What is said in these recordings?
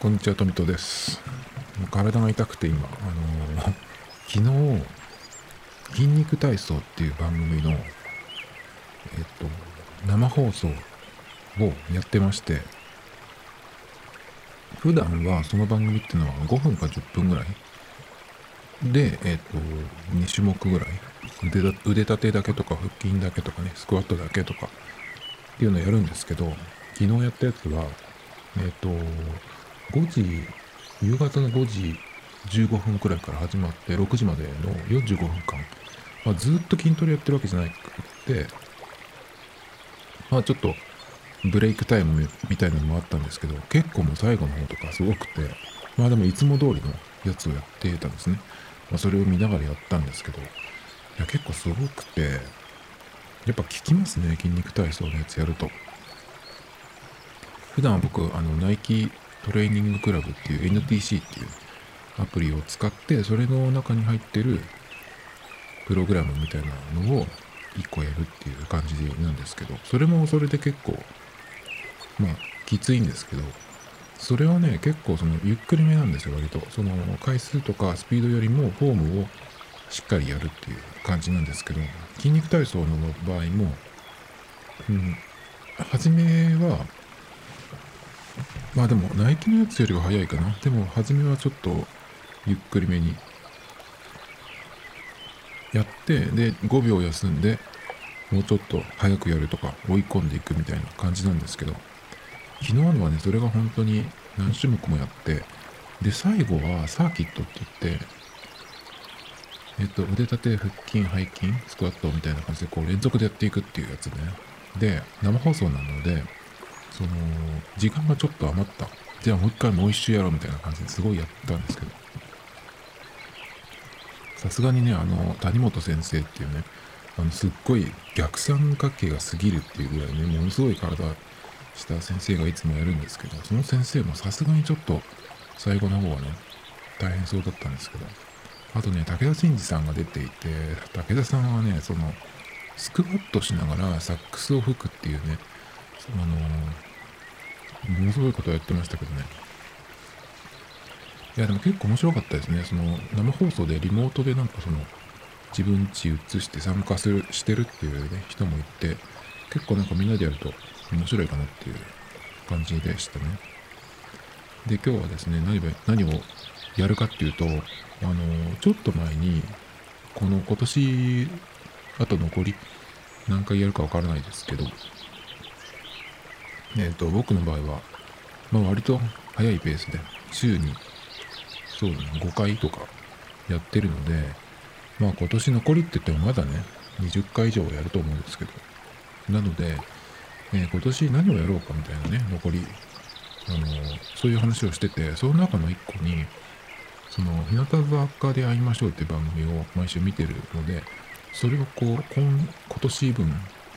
こんにちは、富戸です。体が痛くて今、あのー 昨日、筋肉体操っていう番組の、えっと、生放送をやってまして、普段はその番組っていうのは5分か10分ぐらいで、えっと、2種目ぐらい腕腕立てだけとか腹筋だけとかね、スクワットだけとかっていうのをやるんですけど、昨日やったやつは、えっと、5時、夕方の5時15分くらいから始まって、6時までの45分間、まあ、ずっと筋トレやってるわけじゃなくて、まあちょっとブレイクタイムみたいなのもあったんですけど、結構もう最後の方とかすごくて、まあでもいつも通りのやつをやってたんですね。まあそれを見ながらやったんですけど、いや結構すごくて、やっぱ効きますね、筋肉体操のやつやると。普段は僕、あの、ナイキトレーニングクラブっていう NTC っていうアプリを使って、それの中に入ってるプログラムみたいなのを1個やるっていう感じなんですけど、それもそれで結構、まあ、きついんですけど、それはね、結構そのゆっくりめなんですよ、割と。その回数とかスピードよりもフォームをしっかりやるっていう感じなんですけど、筋肉体操の場合も、うん、初めは、まあでも、ナイキのやつよりは早いかな。でも、初めはちょっと、ゆっくりめに、やって、で、5秒休んで、もうちょっと早くやるとか、追い込んでいくみたいな感じなんですけど、昨日のはね、それが本当に何種目もやって、で、最後はサーキットって言って、えっと、腕立て、腹筋、背筋、スクワットみたいな感じで、こう、連続でやっていくっていうやつね。で、生放送なので、その、時間がちょっと余った。じゃあもう一回もう一周やろうみたいな感じですごいやったんですけど。さすがにね、あの、谷本先生っていうね、あの、すっごい逆三角形が過ぎるっていうぐらいね、ものすごい体した先生がいつもやるんですけど、その先生もさすがにちょっと最後の方はね、大変そうだったんですけど、あとね、武田真治さんが出ていて、武田さんはね、その、スクワットしながらサックスを吹くっていうね、あのものすごいことやってましたけどね。いや、でも結構面白かったですね。その、生放送でリモートでなんかその、自分家移して参加する、してるっていうね、人もいて、結構なんかみんなでやると面白いかなっていう感じでしたね。で、今日はですね、何を、何をやるかっていうと、あの、ちょっと前に、この今年、あと残り何回やるかわからないですけど、えっ、と、僕の場合は、まあ割と早いペースで、週に、そうだね、5回とかやってるので、まあ今年残りって言ってもまだね、20回以上やると思うんですけど、なので、えー今年何をやろうかみたいなね、残り、あのそういう話をしてて、その中の一個に、その、日向坂で会いましょうっていう番組を毎週見てるので、それをこう、今今年分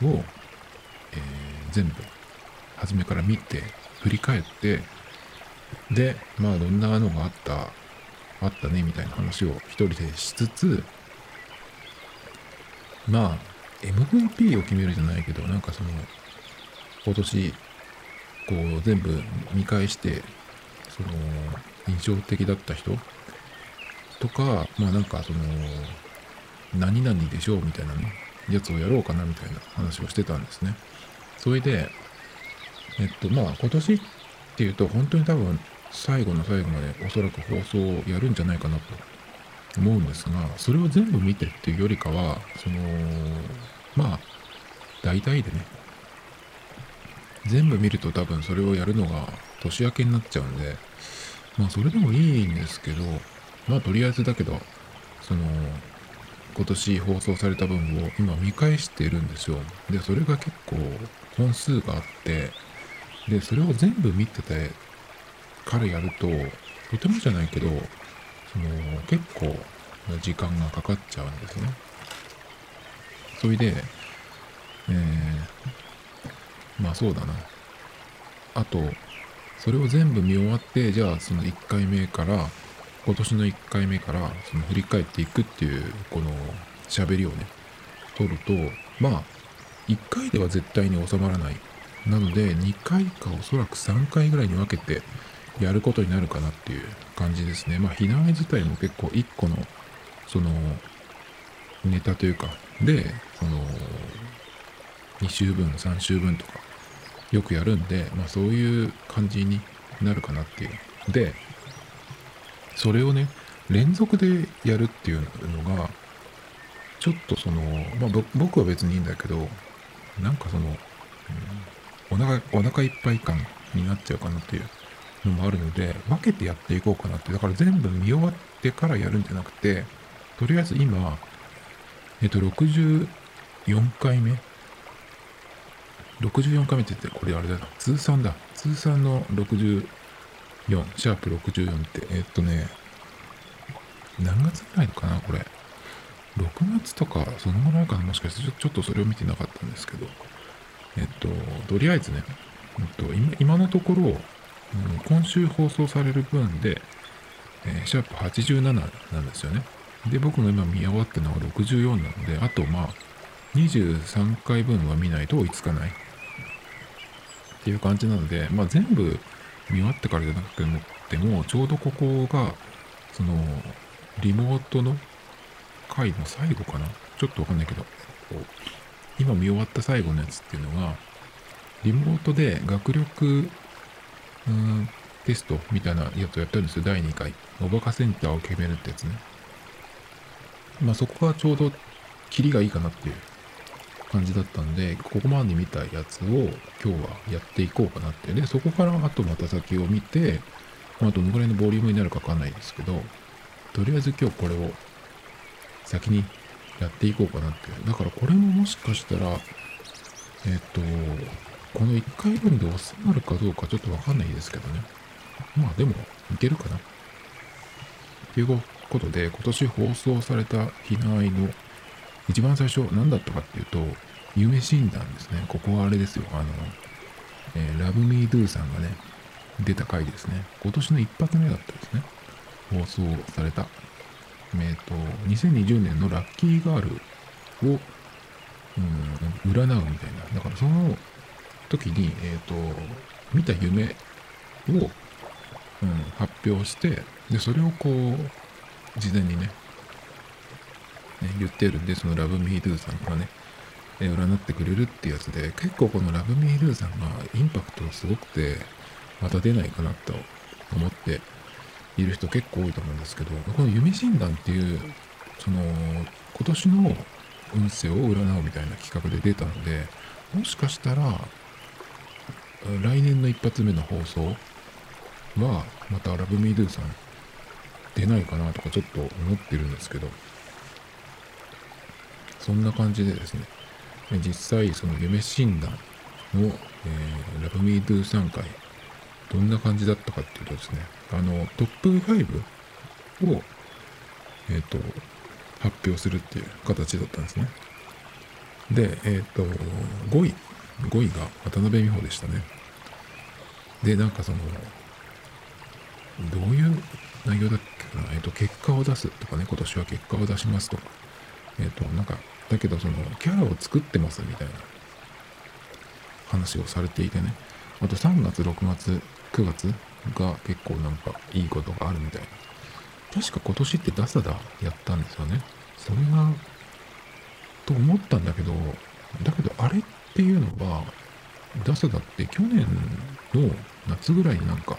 を、えー全部、初めから見て、振り返って、で、まあ、どんなのがあった、あったね、みたいな話を一人でしつつ、まあ、MVP を決めるじゃないけど、なんかその、今年、こう、全部見返して、その、印象的だった人とか、まあなんかその、何々でしょうみたいなね、やつをやろうかなみたいな話をしてたんですね。それで、えっと、まあ今年っていうと本当に多分最後の最後までおそらく放送をやるんじゃないかなと思うんですが、それを全部見てっていうよりかは、その、まあ、大体でね、全部見ると多分それをやるのが年明けになっちゃうんで、まあそれでもいいんですけど、まあとりあえずだけど、その、今年放送された分を今見返してるんですよ。で、それが結構本数があって、で、それを全部見ててからやると、とてもじゃないけど、その、結構時間がかかっちゃうんですね。それで、えー、まあそうだな。あと、それを全部見終わって、じゃあその1回目から、今年の1回目から、その振り返っていくっていう、この喋りをね、取ると、まあ、1回では絶対に収まらない。なので、2回かおそらく3回ぐらいに分けてやることになるかなっていう感じですね。まあ、避難自体も結構一個の、その、ネタというか、で、その、2週分、3週分とか、よくやるんで、まあそういう感じになるかなっていう。で、それをね、連続でやるっていうのが、ちょっとその、まあ僕は別にいいんだけど、なんかその、うん、お腹、お腹いっぱい感になっちゃうかなっていうのもあるので、分けてやっていこうかなって。だから全部見終わってからやるんじゃなくて、とりあえず今、えっと、64回目64回目って言って、これあれだな。通算だ。通算の64、シャープ64って、えっとね、何月ぐらいかな、これ。6月とか、そのぐらいかな、もしかして、ちょっとそれを見てなかったんですけど、えっと、とりあえずね、えっと、今今のところ、うん、今週放送される分で、えー、シャープ87なんですよね。で、僕の今見終わったのが64なので、あとまあ、23回分は見ないと追いつかない。っていう感じなので、まあ全部見終わってからじゃなくても、ちょうどここが、その、リモートの回の最後かなちょっとわかんないけど、今見終わった最後のやつっていうのが、リモートで学力、うん、テストみたいなやつをやったんですよ、第2回。おバカセンターを決めるってやつね。まあそこがちょうど、キリがいいかなっていう感じだったんで、ここまで見たやつを今日はやっていこうかなって。で、そこからあとまた先を見て、まあ、どのぐらいのボリュームになるかわかんないですけど、とりあえず今日これを先にやっていこうかなって。だからこれももしかしたら、えっ、と、この1回分で収まるかどうかちょっとわかんないですけどね。まあでも、いけるかな。ということで、今年放送された避難愛の一番最初何だったかっていうと、夢診断ですね。ここはあれですよ。あの、えー、ラブミードゥさんがね、出た回ですね。今年の一発目だったですね。放送された。え、ー、と、2020年のラッキーガールを、うん、占うみたいな。だからその時に、え、ー、と、見た夢を、うん、発表して、で、それをこう、事前にね、ね、言ってるんで、そのラブミールーさんがね、え占ってくれるってやつで、結構このラブミールーさんがインパクトがすごくて、また出ないかなと思っている人結構多いと思うんですけど、この夢診断っていう、その、今年の運勢を占うみたいな企画で出たので、もしかしたら、来年の一発目の放送は、またラブミールーさん出ないかなとかちょっと思ってるんですけど、そんな感じでですね、実際その夢診断の、えー、ラブミードゥ3回、どんな感じだったかっていうとですね、あの、トップ5を、えっ、ー、と、発表するっていう形だったんですね。で、えっ、ー、と、5位、5位が渡辺美穂でしたね。で、なんかその、どういう内容だっけな、えっ、ー、と、結果を出すとかね、今年は結果を出しますとか、えっ、と、なんか、だけどそのキャラを作ってますみたいな話をされていてねあと3月6月9月が結構なんかいいことがあるみたいな。確か今年ってダサダやったんですよね。それがと思ったんだけどだけどあれっていうのはダサダって去年の夏ぐらいになんか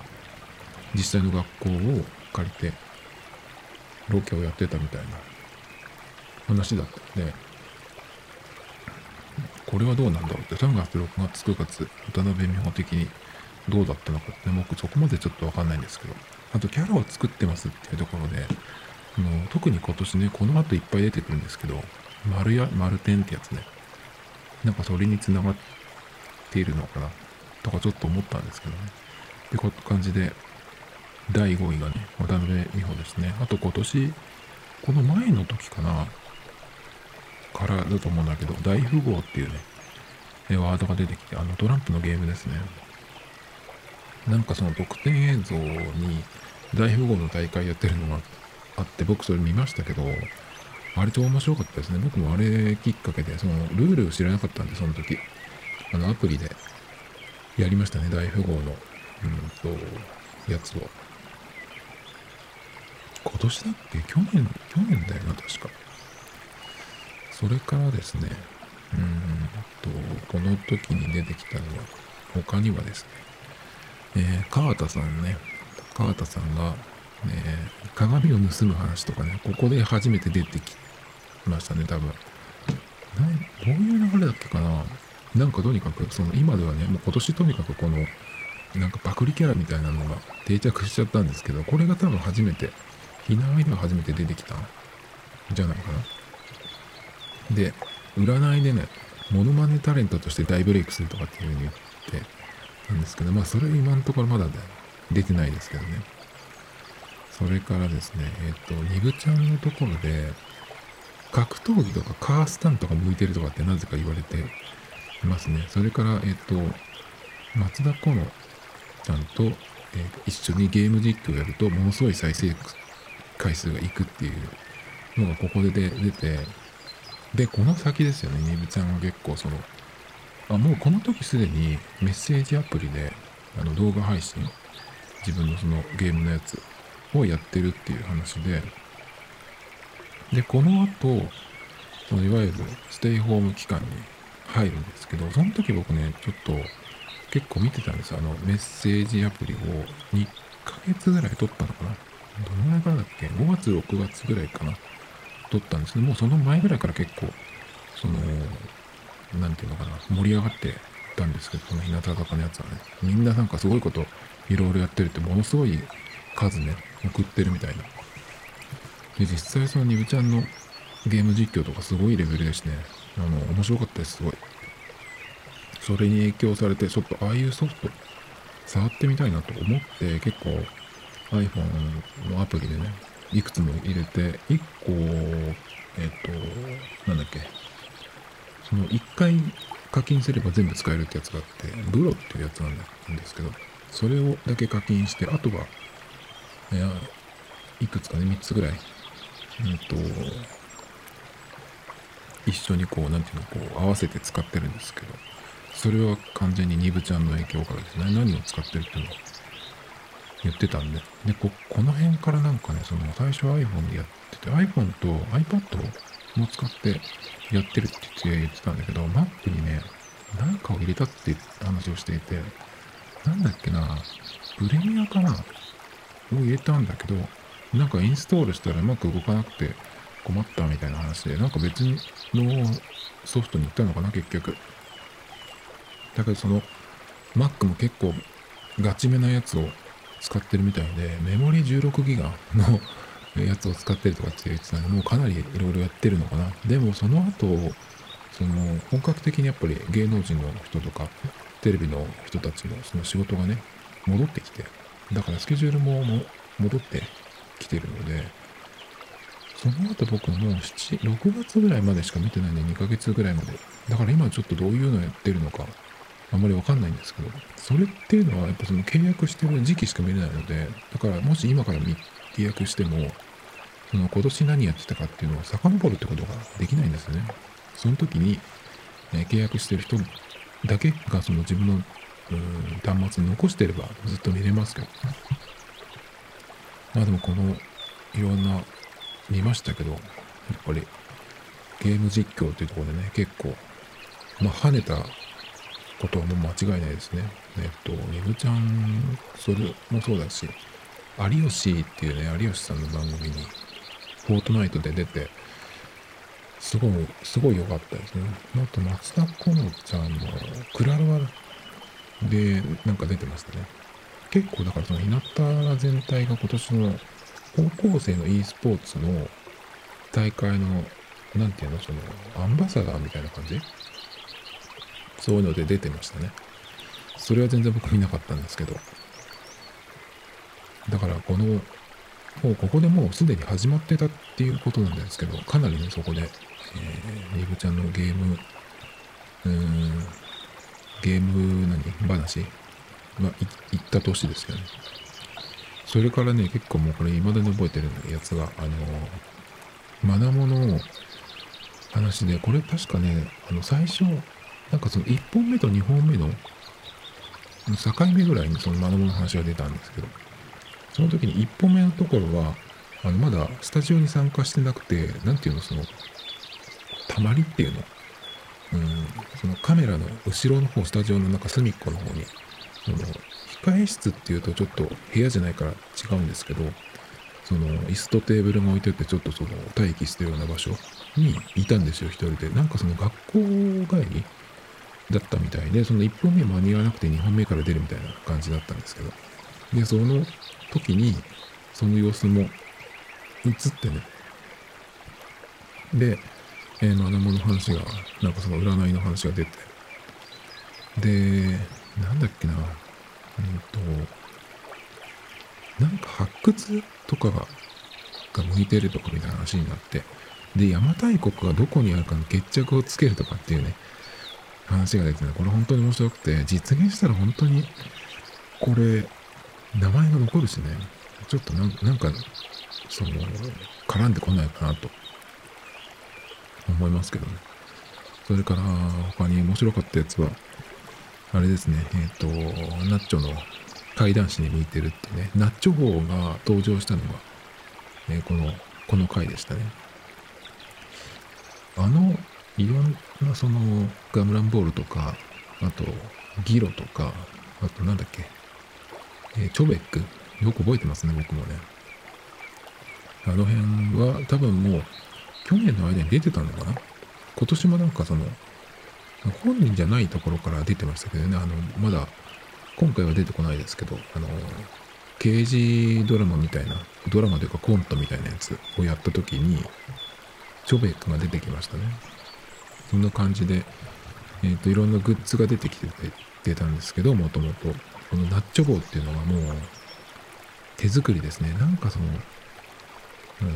実際の学校を借りてロケをやってたみたいな話だったんでこれはどうなんだろうって、3月、6月、9月、渡辺美穂的にどうだったのかって、僕そこまでちょっとわかんないんですけど、あとキャラを作ってますっていうところで、あの特に今年ね、この後いっぱい出てくるんですけど、丸や、丸点ってやつね、なんかそれにつながっているのかな、とかちょっと思ったんですけどね。で、こういう感じで、第5位がね、渡辺美穂ですね。あと今年、この前の時かな、からだと思うんだけど、大富豪っていうね、ワードが出てきて、あのトランプのゲームですね。なんかその特典映像に大富豪の大会やってるのがあって、僕それ見ましたけど、あれ超面白かったですね。僕もあれきっかけで、そのルールを知らなかったんで、その時。あのアプリでやりましたね、大富豪の。うんと、やつを。今年だっけ？去年、去年だよな、確か。それからですね、うんと、この時に出てきたのは、他にはですね、えー、川田さんね、川田さんが、えー、鏡を盗む話とかね、ここで初めて出てきましたね、多分。どういう流れだっけかな？なんかとにかく、その今ではね、もう今年とにかくこの、なんかパクリキャラみたいなのが定着しちゃったんですけど、これが多分初めて、ひなあいでは初めて出てきたん？じゃないかな？で、占いでね、モノマネタレントとして大ブレイクするとかっていう風に言ってたんですけど、まあそれ今のところまだ出てないですけどね。それからですね、えっ、と、ニブちゃんのところで、格闘技とかカースタンとか向いてるとかってなぜか言われていますね。それから、えっ、と、松田好乃ちゃんと、え一緒にゲーム実況をやると、ものすごい再生回数がいくっていうのがここで出て、で、この先ですよね、ニブちゃんは結構その、あ、もうこの時すでにメッセージアプリで、あの動画配信、自分のそのゲームのやつをやってるっていう話で、で、この後、そのいわゆるステイホーム期間に入るんですけど、その時僕ね、ちょっと結構見てたんですよ。あの、メッセージアプリを2ヶ月ぐらい撮ったのかな。どのぐらいからだっけ ?5 月、6月ぐらいかな。撮ったんですけど、もうその前ぐらいから結構、その、なんていうのかな、盛り上がってたんですけど、その日向坂のやつはね。みんななんかすごいこといろいろやってるって、ものすごい数ね、送ってるみたいな。で、実際そのニブちゃんのゲーム実況とかすごいレベルですね。あの、面白かったです、すごい。それに影響されて、ちょっとああいうソフト、触ってみたいなと思って、結構 iPhone のアプリでね、いくつも入れて、1個、えっ、と、なんだっけ、その1回課金すれば全部使えるってやつがあって、ブロっていうやつなんですけど、それをだけ課金して、あとは、いや、いくつかね、3つぐらい、うんと、一緒にこう、なんていうの、こう、合わせて使ってるんですけど、それは完全にニブちゃんの影響からです。ね、何を使ってるっていうのを言ってたんで、で、こ、この辺からなんかね、その、最初 iPhone でやってて、iPhone と iPad も使ってやってるって言ってたんだけど、マップにね、何かを入れたって話をしていて、なんだっけな、プレミアかなを入れたんだけど、なんかインストールしたらうまく動かなくて困ったみたいな話で、なんか別のソフトに行ったのかな、結局。だけどその Mac も結構ガチめなやつを使ってるみたいで、メモリ16ギガのやつを使ってるとかって言ってたんで、もうかなりいろいろやってるのかな。でもその後、その本格的にやっぱり芸能人の人とか、テレビの人たちのその仕事がね、戻ってきて、だからスケジュールもも戻ってきてるので、その後僕もう7、6月ぐらいまでしか見てないんで、2ヶ月ぐらいまで。だから今ちょっとどういうのやってるのか、あんまりわかんないんですけど、それっていうのはやっぱその契約してる時期しか見れないので、だからもし今から契約しても、その今年何やってたかっていうのを遡るってことができないんですよね。その時に、ね、契約してる人だけがその自分の端末に残してればずっと見れますけど。ねまあでもこのいろんな見ましたけど、やっぱりゲーム実況っていうところでね、結構、まあ跳ねたことはもう間違いないですね。えっと、ニブちゃん、それもそうだし、有吉っていうね、有吉さんの番組に、フォートナイトで出て、すごい、すごい良かったですね。あと、松田好乃ちゃんのクラロワでなんか出てましたね。結構だからその日向全体が今年の高校生の e スポーツの大会の、なんていうの、その、アンバサダーみたいな感じ？そういうので出てましたね。それは全然僕見なかったんですけど。だからこの、もうここでもうすでに始まってたっていうことなんですけど、かなりね、そこで、えー、リブちゃんのゲーム、うーん、ゲーム何話まあ、行った年ですよね。それからね、結構もうこれ未だに覚えてるやつが、あの、マナモの話で、これ確かね、あの、最初、なんかその1本目と2本目の境目ぐらいにそのマナモの話が出たんですけど、その時に1本目のところは、あのまだスタジオに参加してなくて、なんていうの、その、たまりっていうの、うん、そのカメラの後ろの方、スタジオの中隅っこの方に、その、控え室っていうとちょっと部屋じゃないから違うんですけど、その椅子とテーブルが置いててちょっとその待機してるような場所にいたんですよ、一人で。なんかその学校帰りだったみたいで、その1本目間に合わなくて2本目から出るみたいな感じだったんですけど。で、その時に、その様子も映ってね。で、えー、マナモの話が、なんかその占いの話が出て。で、なんだっけな、うんと、なんか発掘とかが向いてるとかみたいな話になって、で、邪馬台国がどこにあるかの決着をつけるとかっていうね、話が出てね、これ本当に面白くて、実現したら本当に、これ、名前が残るしね、ちょっとなんなんか、その、絡んでこないかなと、思いますけど。ね。それから、他に面白かったやつは、あれですね、えっ、ー、と、ナッチョの怪談師に向いてるってね、ナッチョ号が登場したのが、えー、この、この回でしたね。あの、いろんなそのガムランボールとか、あとギロとか、あとなんだっけ、え、チョベック？よく覚えてますね、僕もね。あの辺は多分もう去年の間に出てたのかな？今年もなんかその、本人じゃないところから出てましたけどね、あの、まだ、今回は出てこないですけど、あの、刑事ドラマみたいな、ドラマというかコントみたいなやつをやった時に、チョベックが出てきましたね。そんな感じで、えっ、ー、と、いろんなグッズが出てきて出たんですけど、もともと。このナッチョ棒っていうのはもう、手作りですね。なんかその、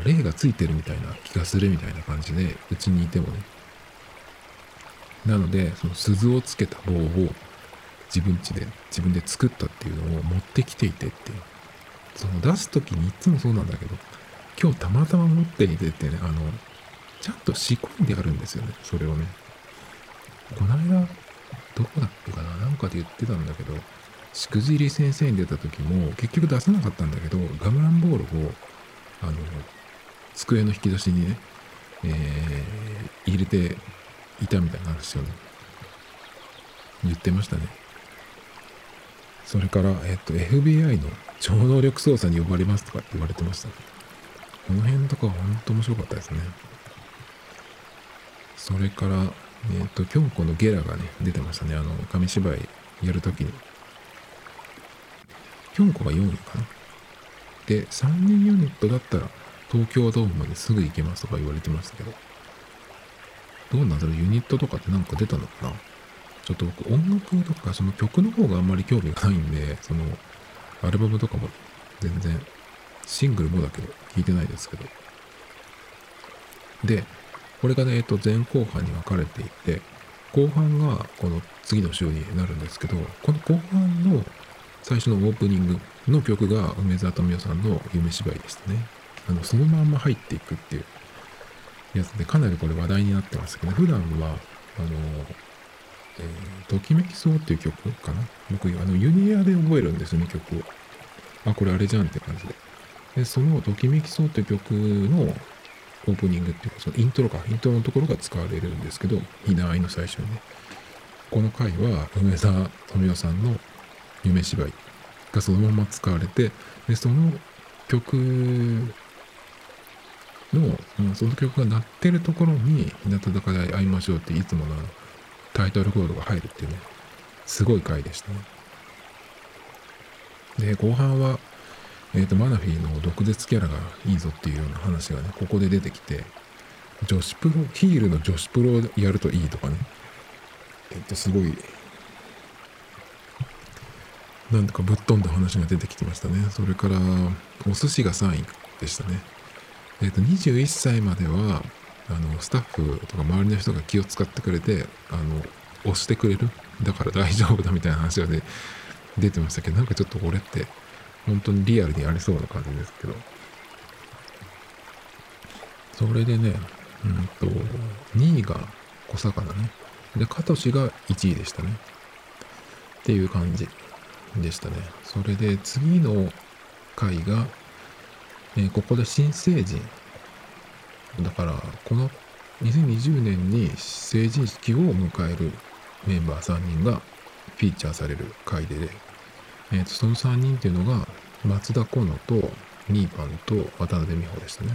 霊がついてるみたいな気がするみたいな感じで、うちにいてもね。なので、その鈴をつけた棒を自分家で、自分で作ったっていうのを持ってきていてって。その出す時にいつもそうなんだけど、今日たまたま持っていてってね、あの、ちゃんと仕込んであるんですよね、それをね。この間、どこだっけかななんかで言ってたんだけど、しくじり先生に出た時も結局出せなかったんだけど、ガムランボールを、あの、机の引き出しにね、えー、入れていたみたいな話をね、言ってましたね。それから、えっと、FBI の超能力捜査に呼ばれますとかって言われてました、この辺とかは本当面白かったですね。それから、えっ、と、京子のゲラがね、出てましたね。あの、紙芝居やるときに。京子が4位かな。で、3人ユニットだったら、東京ドームまですぐ行けますとか言われてましたけど。どうなんだろう？ユニットとかってなんか出たのかな？ちょっと僕音楽とかその曲の方があんまり興味がないんで、そのアルバムとかも全然シングルもだけど聴いてないですけど。で、これがね、えっと、前後半に分かれていて、後半がこの次の週になるんですけど、この後半の最初のオープニングの曲が梅沢富美男さんの夢芝居でしたね。あの、そのまんま入っていくっていうやつで、かなりこれ話題になってますけど、普段は、あの、えー、ときめきそうっていう曲かな？僕、あの、ユニアで覚えるんですよね、曲を。あ、これあれじゃんって感じで。で、そのときめきそうっていう曲のオープニングっていうか、そのイントロか、イントロのところが使われるんですけど、ひなあいの最初にね。この回は、梅沢富美男さんの夢芝居がそのまま使われて、で、その曲の、うん、その曲が鳴ってるところに、日向坂で会いましょうっていつものタイトルコードが入るっていうね、すごい回でしたね。で、後半は、えっ、ー、と、マナフィーの毒舌キャラがいいぞっていうような話がね、ここで出てきて、女子プロ、ヒールの女子プロをやるといいとかね、えっ、と、すごい、なんとかぶっ飛んだ話が出てきてましたね。それから、お寿司が3位でしたね。えっ、ー、と、21歳までは、あの、スタッフとか周りの人が気を使ってくれて、あの、押してくれる。だから大丈夫だみたいな話がね、出てましたけど、なんかちょっと俺って、本当にリアルにありそうな感じですけど。それでね、うんと、2位が小魚ね。で、カトシが1位でしたね。っていう感じでしたね。それで次の回が、えーここで新成人だからこの2020年に成人式を迎えるメンバー3人がフィーチャーされる回で、えーとその3人っていうのが松田好乃とニーパンと渡辺美穂でしたね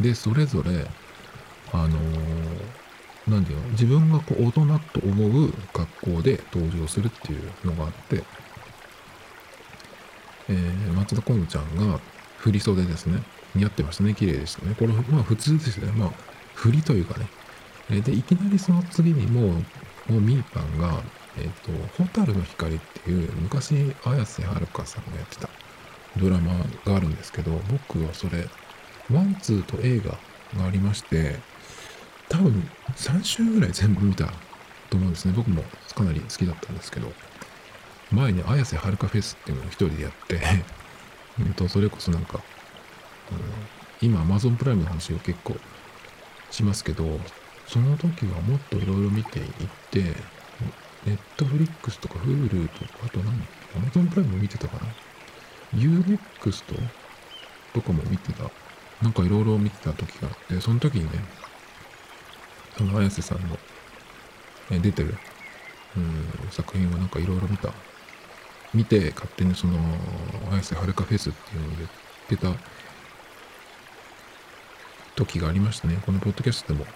でそれぞれあのーていうの自分がこう大人と思う格好で登場するっていうのがあって、えー松田好乃ちゃんが振り袖ですね。似合ってましたね。綺麗でしたね。これまあ普通ですね。まあ振りというかね。えでいきなりその次にもうもうミーパンがえっ、と「蛍の光」っていう昔綾瀬はるかさんがやってたドラマがあるんですけど僕はそれワンツーと映画がありまして多分3週ぐらい全部見たと思うんですね。僕もかなり好きだったんですけど。前に綾瀬はるかフェスっていうのを一人でやって うんとそれこそなんか、うん今 Amazon プライムの話を結構しますけどその時はもっといろいろ見ていってネットフリックスとか Hulu とかあと何 Amazon プライム見てたかな？UNEXT とかも見てた。なんかいろいろ見てた時があってその時にねその綾瀬さんのえ出てるうん作品をなんかいろいろ見た。見て勝手にその綾瀬はるかフェスっていうのを言ってた時がありましたね。このポッドキャストでも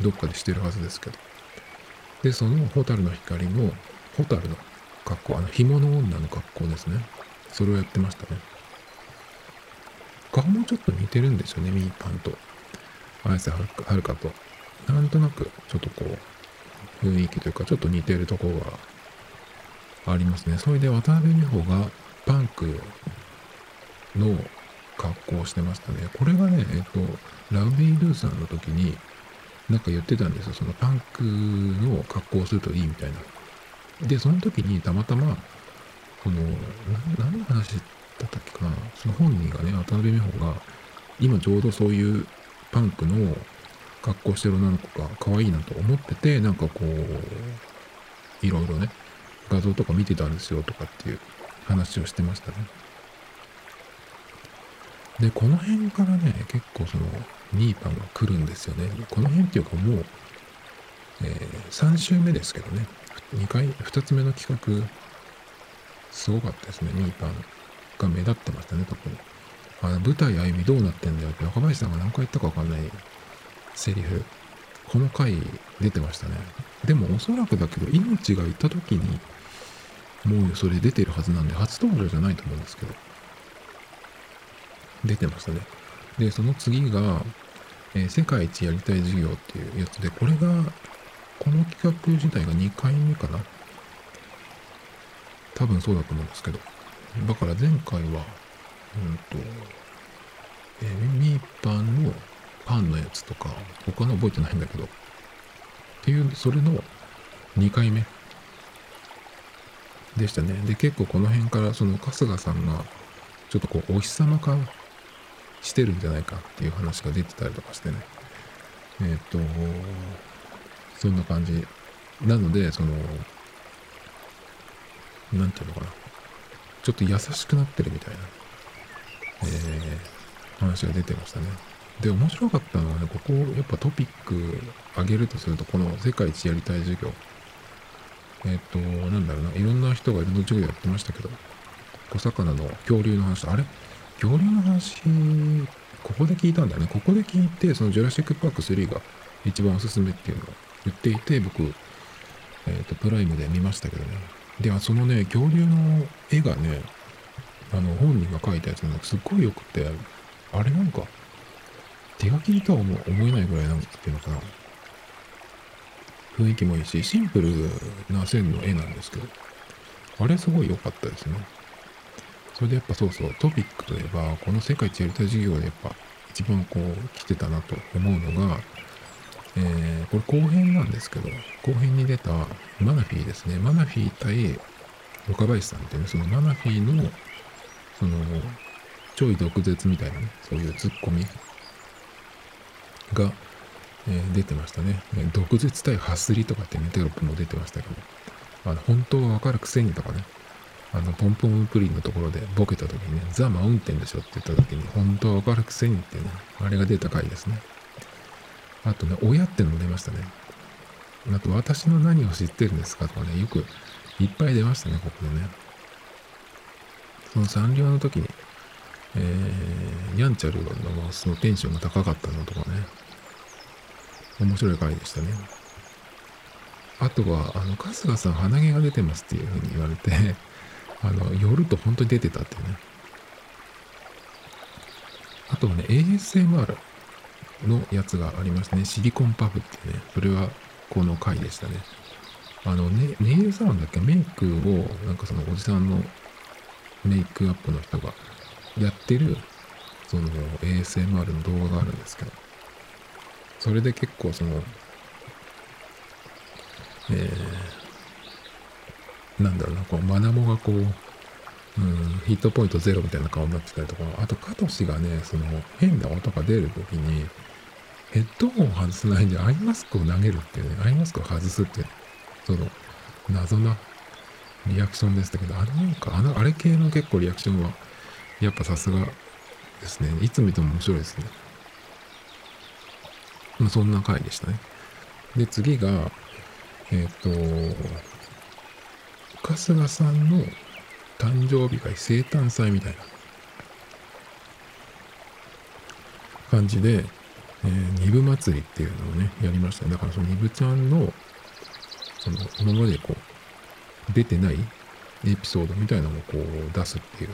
どっかでしてるはずですけど。でその蛍の光の蛍の格好あの紐の女の格好ですね。それをやってましたね。顔もちょっと似てるんですよねミーパンと。綾瀬はるはるかと。なんとなくちょっとこう雰囲気というかちょっと似てるところがありますね。それで渡辺美穂がパンクの格好をしてましたね。これがねえっとラブビー・ルーさんの時になんか言ってたんですよ。そのパンクの格好をするといいみたいな。でその時にたまたまこの何の話だったっけかな。その本人がね渡辺美穂が今ちょうどそういうパンクの格好してる女の子が可愛いなと思っててなんかこういろいろね画像とか見てたんですよとかっていう話をしてましたね。でこの辺からね結構そのニーパンが来るんですよね。この辺っていうかもう、えー3週目ですけどね。2回2つ目の企画すごかったですね。ニーパンが目立ってましたね特に。あの舞台歩みどうなってんだよって若林さんが何回言ったか分かんない。セリフ。この回出てましたね。でもおそらくだけど命がいた時にもうそれ出てるはずなんで初登場じゃないと思うんですけど。出てましたね。でその次が、えー世界一やりたい授業っていうやつでこれがこの企画自体が2回目かな。多分そうだと思うんですけど。だから前回はうんと、えーミーパンのパンのやつとか他の覚えてないんだけど。っていうそれの2回目。でしたね。で結構この辺からその春日さんがちょっとこうお日様化してるんじゃないかっていう話が出てたりとかしてね。えっ、とそんな感じ。なのでそのなんていうのかな。ちょっと優しくなってるみたいな、えー話が出てましたね。で面白かったのはねここやっぱトピック上げるとするとこの世界一やりたい授業えっ、となんだろうな。いろんな人がいろんな授業やってましたけど。小魚の恐竜の話。あれ？恐竜の話ここで聞いたんだね。ここで聞いてそのジュラシック・パーク3が一番おすすめっていうのを言っていて僕、えっとプライムで見ましたけどね。ではそのね恐竜の絵がねあの本人が描いたやつがすっごいよくてあれなんか手書きとは思思えないぐらいなんていうのかな。雰囲気もいいしシンプルな線の絵なんですけどあれすごい良かったですね。それでやっぱそうそうトピックといえばこの世界一やりたい授業でやっぱ一番こう来てたなと思うのがえーこれ後編なんですけど後編に出たマナフィーですね。マナフィー対岡林さんっていうねそのマナフィーのそのちょい毒舌みたいなねそういうツッコミが、え出てましたね毒舌対ハスリとかってねテロップも出てましたけどあの本当はわかるくせにとかねあの、ポンポンプリンのところでボケた時にね、ザ・マウンテンでしょって言った時に、本当はわかるくせにっていうね、あれが出た回ですね。あとね、親ってのも出ましたね。あと、私の何を知ってるんですかとかね、よくいっぱい出ましたね、ここでね。そのサンリオの時に、えー、ヤンチャルのそのテンションが高かったのとかね、面白い回でしたね。あとは、あの、春日さん鼻毛が出てますっていうふうに言われて、あの、夜と本当に出てたっていうね。あとはね、ASMR のやつがありましたね。シリコンパフっていうね。それはこの回でしたね。あのね、ネイルサロンだっけ？メイクを、なんかそのおじさんのメイクアップの人がやってる、その ASMR の動画があるんですけど、それで結構その、えー、なんだろうな、こう、マナモがこう、うん、ヒットポイントゼロみたいな顔になってたりとか、あと、カトシがね、その、変な音が出るときに、ヘッドホンを外さないでアイマスクを投げるっていうね、アイマスクを外すっていう、その、謎なリアクションでしたけど、あれなんか、あの、あれ系の結構リアクションは、やっぱさすがですね。いつ見ても面白いですね。まあ、そんな回でしたね。で、次が、えっ、ー、と、春日さんの誕生日会、生誕祭みたいな感じで、えー、二部祭りっていうのをね、やりましたねだからその二部ちゃんの、その、今までこう、出てないエピソードみたいなのをこう出すっていう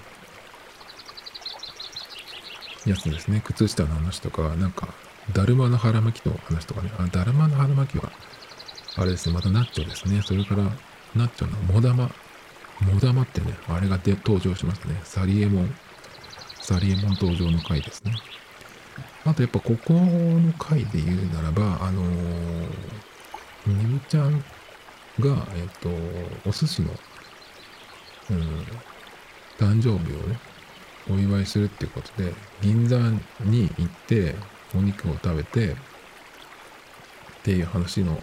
やつですね。靴下の話とか、なんか、だるまの腹巻きの話とかね。あ、だるまの腹巻きは、あれですね、またナッチョですね。それから、ナッチョのモダマ。モダマってね、あれがで登場しましたね。サリエモン。サリエモン登場の回ですね。あとやっぱここの回で言うならば、あのー、みぶちゃんが、えっ、と、お寿司の、うん、誕生日をね、お祝いするっていうことで、銀座に行って、お肉を食べて、っていう話の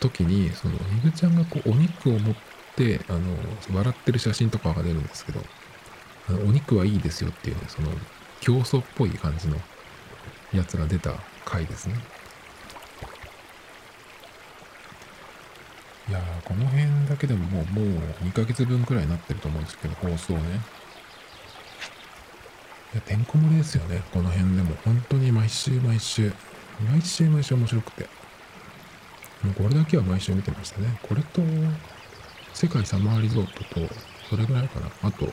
時に、その、イグちゃんがこう、お肉を持って、あの、笑ってる写真とかが出るんですけど、あお肉はいいですよっていうね、その、競争っぽい感じのやつが出た回ですね。いや、この辺だけでももう、もう2ヶ月分くらいになってると思うんですけど、放送ね。や、てんこ盛りですよね。この辺でも。本当に毎週毎週。毎週毎週面白くて。もうこれだけは毎週見てましたね。これと、世界サマーリゾートと、それぐらいかな。あと、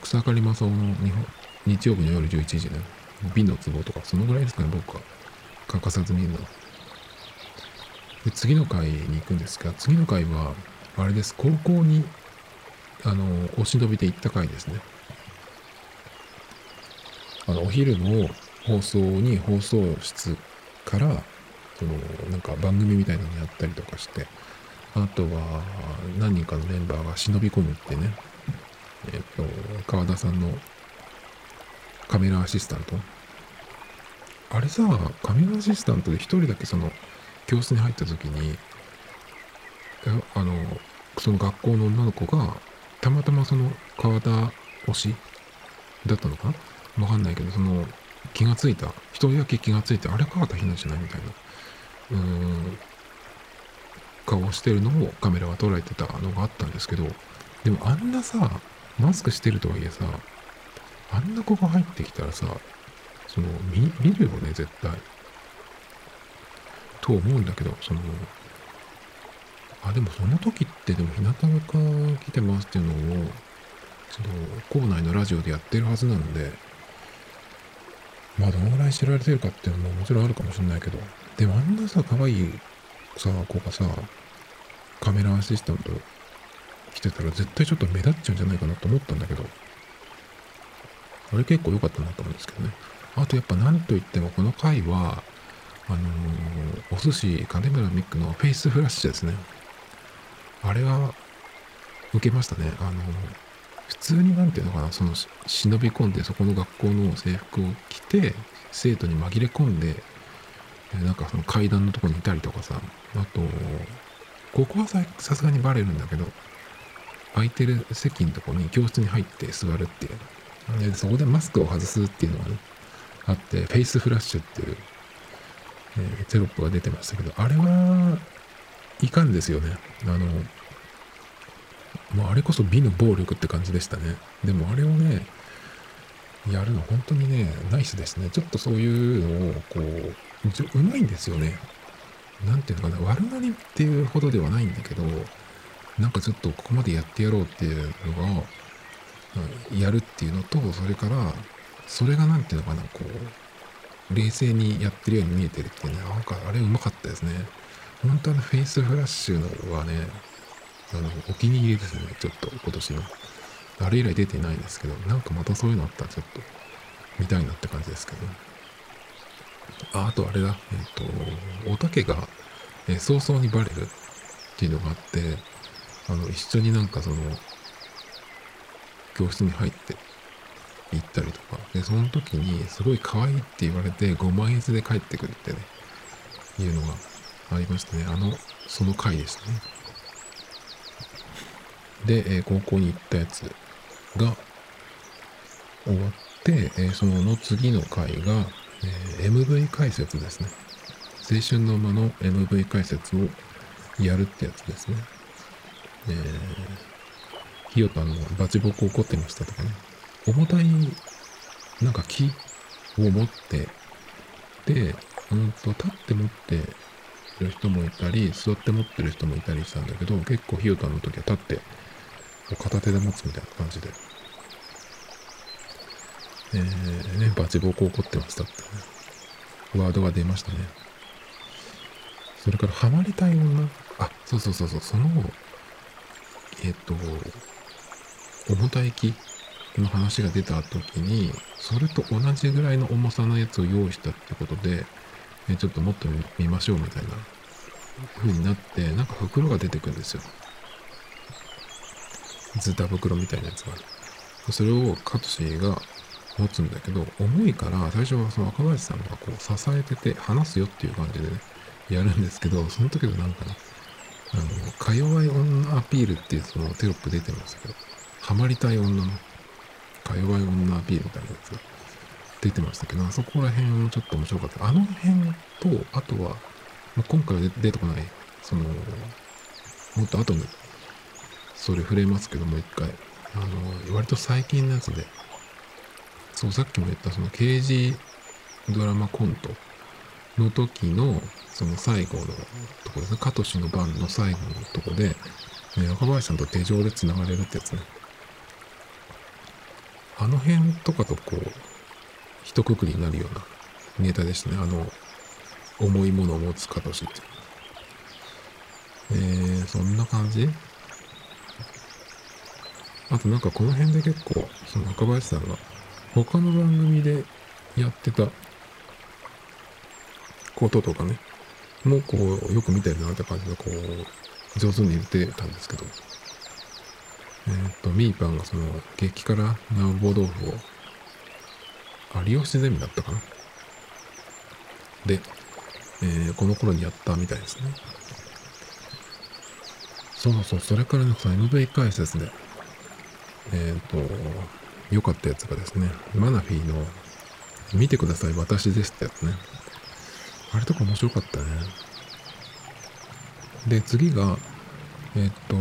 草刈正雄の日本日曜日の夜11時ね。美の壺とか、そのぐらいですかね、僕は。欠かさず見るのは。で、次の回に行くんですが、次の回は、あれです。高校に、あの、お忍びで行った回ですね。あのお昼の放送に放送室からそのなんか番組みたいなのやったりとかしてあとは何人かのメンバーが忍び込むってねえっ、と川田さんのカメラアシスタント。あれさカメラアシスタントで一人だけその教室に入った時にあのその学校の女の子がたまたまその川田推しだったのかな？わかんないけど、その、気がついた。一人だけ気がついて、あれ川田ひなじゃないみたいな、うーん、顔をしてるのをカメラが捉えてたのがあったんですけど、でもあんなさ、マスクしてるとはいえさ、あんな子が入ってきたらさ、その、見、見るよね、絶対。と思うんだけど、その、あ、でもその時ってでも日向坂来てますっていうのを、その、校内のラジオでやってるはずなので、まあどのぐらい知られてるかっていうのももちろんあるかもしれないけど、でもあんなさ、可愛いさ、子がさ、カメラアシスタント来てたら絶対ちょっと目立っちゃうんじゃないかなと思ったんだけど、あれ結構良かったなと思うんですけどね。あとやっぱ何と言ってもこの回は、あのー、お寿司金村ミックのフェイスフラッシュですね。あれは受けましたね。あのー普通に何ていうのかなその忍び込んでそこの学校の制服を着て生徒に紛れ込んでなんかその階段のとこにいたりとかさあとここはさすがにバレるんだけど空いてる席のとこに教室に入って座るっていう。で、そこでマスクを外すっていうのがね、あって、フェイスフラッシュっていう、えー、テロップが出てましたけど、あれはいかんですよね。あの、もうあれこそ美の暴力って感じでしたね。でもあれをね、やるの本当にね、ナイスですね。ちょっとそういうのを、こう、うまいんですよね。なんていうのかな、悪ノリっていうほどではないんだけど、なんかちょっとここまでやってやろうっていうのが、やるっていうのと、それから、それがなんていうのかな、こう、冷静にやってるように見えてるっていうね、なんかあれうまかったですね。本当のフェイスフラッシュのはね、あの、お気に入りですね、ちょっと今年の。あれ以来出てないんですけど、なんかまたそういうのあったらちょっと見たいなって感じですけど。あ、あとあれだ、えっ、ー、と、おたけが、えー、早々にバレるっていうのがあって、あの、一緒になんかその、教室に入って行ったりとか、で、その時にすごい可愛いって言われて5万円で帰ってくるってね、いうのがありましたね。あの、その回でしたね。で、え、高校に行ったやつが終わって、え、その次の回が、え、MV 解説ですね。青春の間の MV 解説をやるってやつですね。えー、ひよたのバチボコ起こってましたとかね。重たい、なんか木を持って、で、うんと、立って持ってる人もいたり、座って持ってる人もいたりしたんだけど、結構ひよたの時は立って片手で持つみたいな感じで。えー、ね、バチボコ起こってましたって、ね、ワードが出ましたね。それから、ハマりたい女。あ、そうそうそうそう、その、えっ、ー、と、重たい木の話が出た時に、それと同じぐらいの重さのやつを用意したってことで、えちょっともっと見ましょうみたいな風になって、なんか袋が出てくるんですよ。ズタ袋みたいなやつがある。それをカトシーが持つんだけど、重いから最初はその若林さんがこう支えてて話すよっていう感じでね、やるんですけど、その時のなんかね、あの、か弱い女アピールっていうそのテロップ出てましたけど、ハマりたい女の、か弱い女アピールみたいなやつが出てましたけど、あそこら辺もちょっと面白かった。あの辺と、あとは、ま、今回は出てこない、その、もっと後にそれ触れますけども一回。あの、割と最近のやつで、そう、さっきも言ったその刑事ドラマコントの時の、その最後のとこですね、カトシの番の最後のとこで、ね、若林さんと手錠で繋がれるってやつね。あの辺とかとこう、一括りになるようなネタでしたね。あの、重いものを持つカトシって。えー、そんな感じ？あとなんかこの辺で結構、その若林さんが他の番組でやってたこととかね、もうこう、よく見てるなって感じでこう、上手に言ってたんですけど、えー、っと、ミーパンがその、激辛麻婆豆腐を、有吉ゼミだったかな？で、えー、この頃にやったみたいですね。そうそう、それからね、MV 解説で、えっ、ー、と、良かったやつがですね、マナフィーの見てください、私ですってやつね。あれとか面白かったね。で、次が、えっ、ー、と、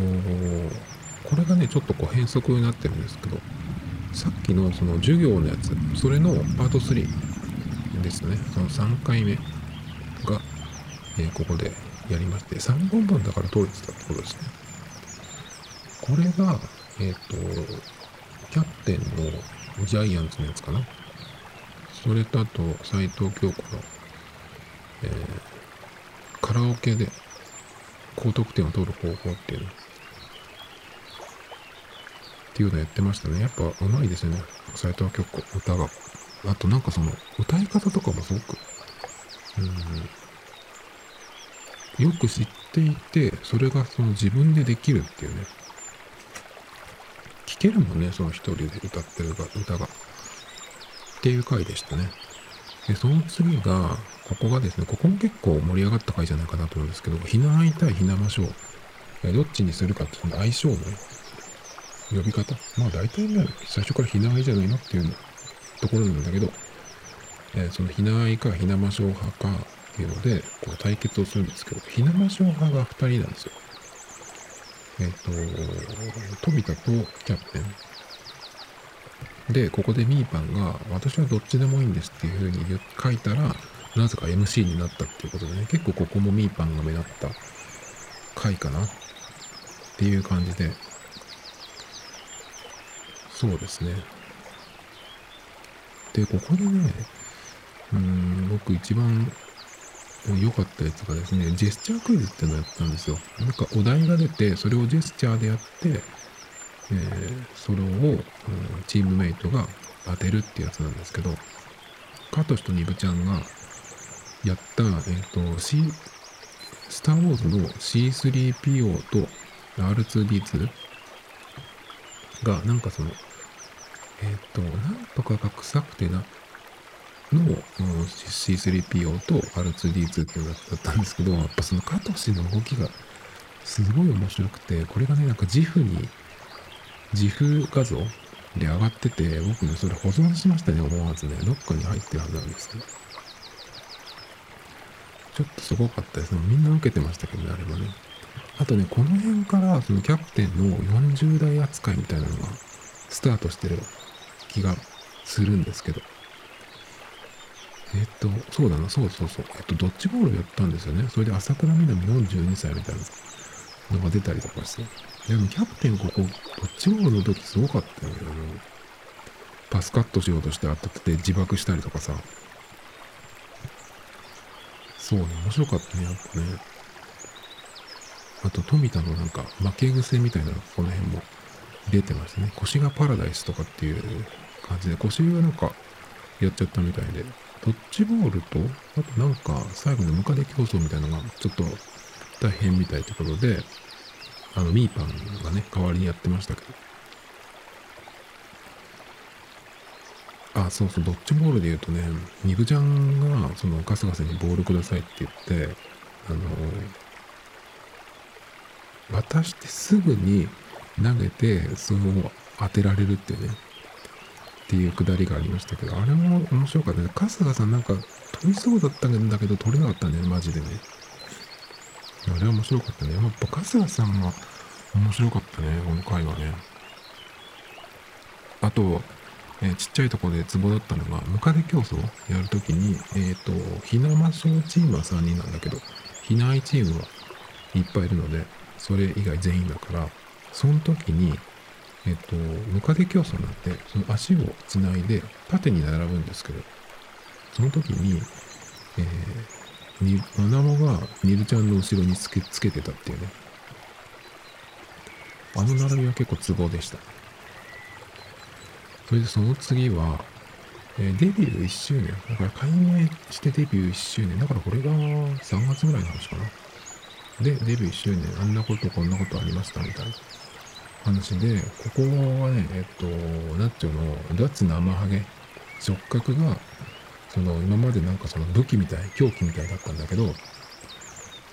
これがね、ちょっとこう変則になってるんですけど、さっきのその授業のやつ、それのパート3ですね。その3回目が、えー、ここでやりまして、3本分だから通れてたってことですね。これが、えっ、ー、と、キャプテンのジャイアンツのやつかな。それとあと、斎藤京子の、えー、カラオケで高得点を取る方法っていうの。っていうのやってましたね。やっぱ上手いですよね。斎藤京子、歌が。あとなんかその、歌い方とかもすごく、うん、よく知っていて、それがその自分でできるっていうね。聴けるもんね、その一人で歌ってる歌が。っていう回でしたね。で、その次が、ここがですね、ここも結構盛り上がった回じゃないかなと思うんですけど、ひな会いたいひなましょう。どっちにするかっていうの相性の、呼び方まあ大体ね、最初からひなあいじゃないのっていうところなんだけど、えー、そのひなあいかひなましょう派かっていうので、こう対決をするんですけど、ひなましょう派が2人なんですよ。えっ、ー、と、富田とキャプテン。で、ここでミーパンが、私はどっちでもいいんですっていう風に書いたら、なぜか MC になったっていうことでね、結構ここもミーパンが目立った回かなっていう感じで、そうですね。で、ここでね、うん、僕一番良かったやつがですね、ジェスチャークイズっていうのをやったんですよ。なんかお題が出て、それをジェスチャーでやって、えー、それを、うん、チームメイトが当てるってやつなんですけど、カトシとニブちゃんがやった、えっ、ー、と、C、スター・ウォーズの C3PO と R2D2 が、なんかその、えっ、ー、と、なんとかが臭くてな、の C3PO と R2D2 っていうのだったんですけど、やっぱそのカトシの動きがすごい面白くて、これがね、なんか GIF に、GIF 画像で上がってて、僕ね、それ保存しましたね、思わずね。どっかに入ってるはずなんですけど。ちょっとすごかったですね。みんな受けてましたけどね、あれはね。あとね、この辺から、そのキャプテンの40代扱いみたいなのがスタートしてる気がするんですけど。えっと、そうだな、そうそうそう。えっと、ドッジボールやったんですよね。それで朝倉みなみ42歳みたいなのが出たりとかして。でもキャプテンここ、ドッジボールの時すごかったよね。パスカットしようとして当たってて自爆したりとかさ。そうね、面白かったね、やっぱね。あと、富田のなんか負け癖みたいな、この辺も出てましたね。腰がパラダイスとかっていう感じで、腰がなんかやっちゃったみたいで、ドッジボールと、あとなんか最後のムカデ競争みたいなのがちょっと大変みたいということで、あの、ミーパンがね、代わりにやってましたけど。あ、そうそう、ドッジボールで言うとね、ニブちゃんが、その、ガスガスにボールくださいって言って、あの、渡してすぐに投げて、その、当てられるっていうね、っていうくだりがありましたけど、あれも面白かったね。春日さんなんか飛びそうだったんだけど、取れなかったね、マジでね。あれは面白かったね。やっぱ春日さんが面白かったね、この回はね。あと、えー、ちっちゃいとこでツボだったのが、ムカデ競争やるときに、えっ、ー、と、ひなましょうチームは3人なんだけど、ひなあいチームはいっぱいいるので、それ以外全員だから、その時に、えっと、ムカデ競争なんて、その足をつないで縦に並ぶんですけど、その時に、えー、に、マナモがニルちゃんの後ろにつけつけてたっていうね。あの並びは結構ツボでした。それでその次は、えー、デビュー1周年。だから解明してデビュー1周年。だからこれが3月ぐらいの話かな。で、デビュー1周年。あんなことこんなことありましたみたいな。話で、ここはね、えっと、ナッチョの脱生ハゲ、触覚が、その今までなんかその武器みたい、狂気みたいだったんだけど、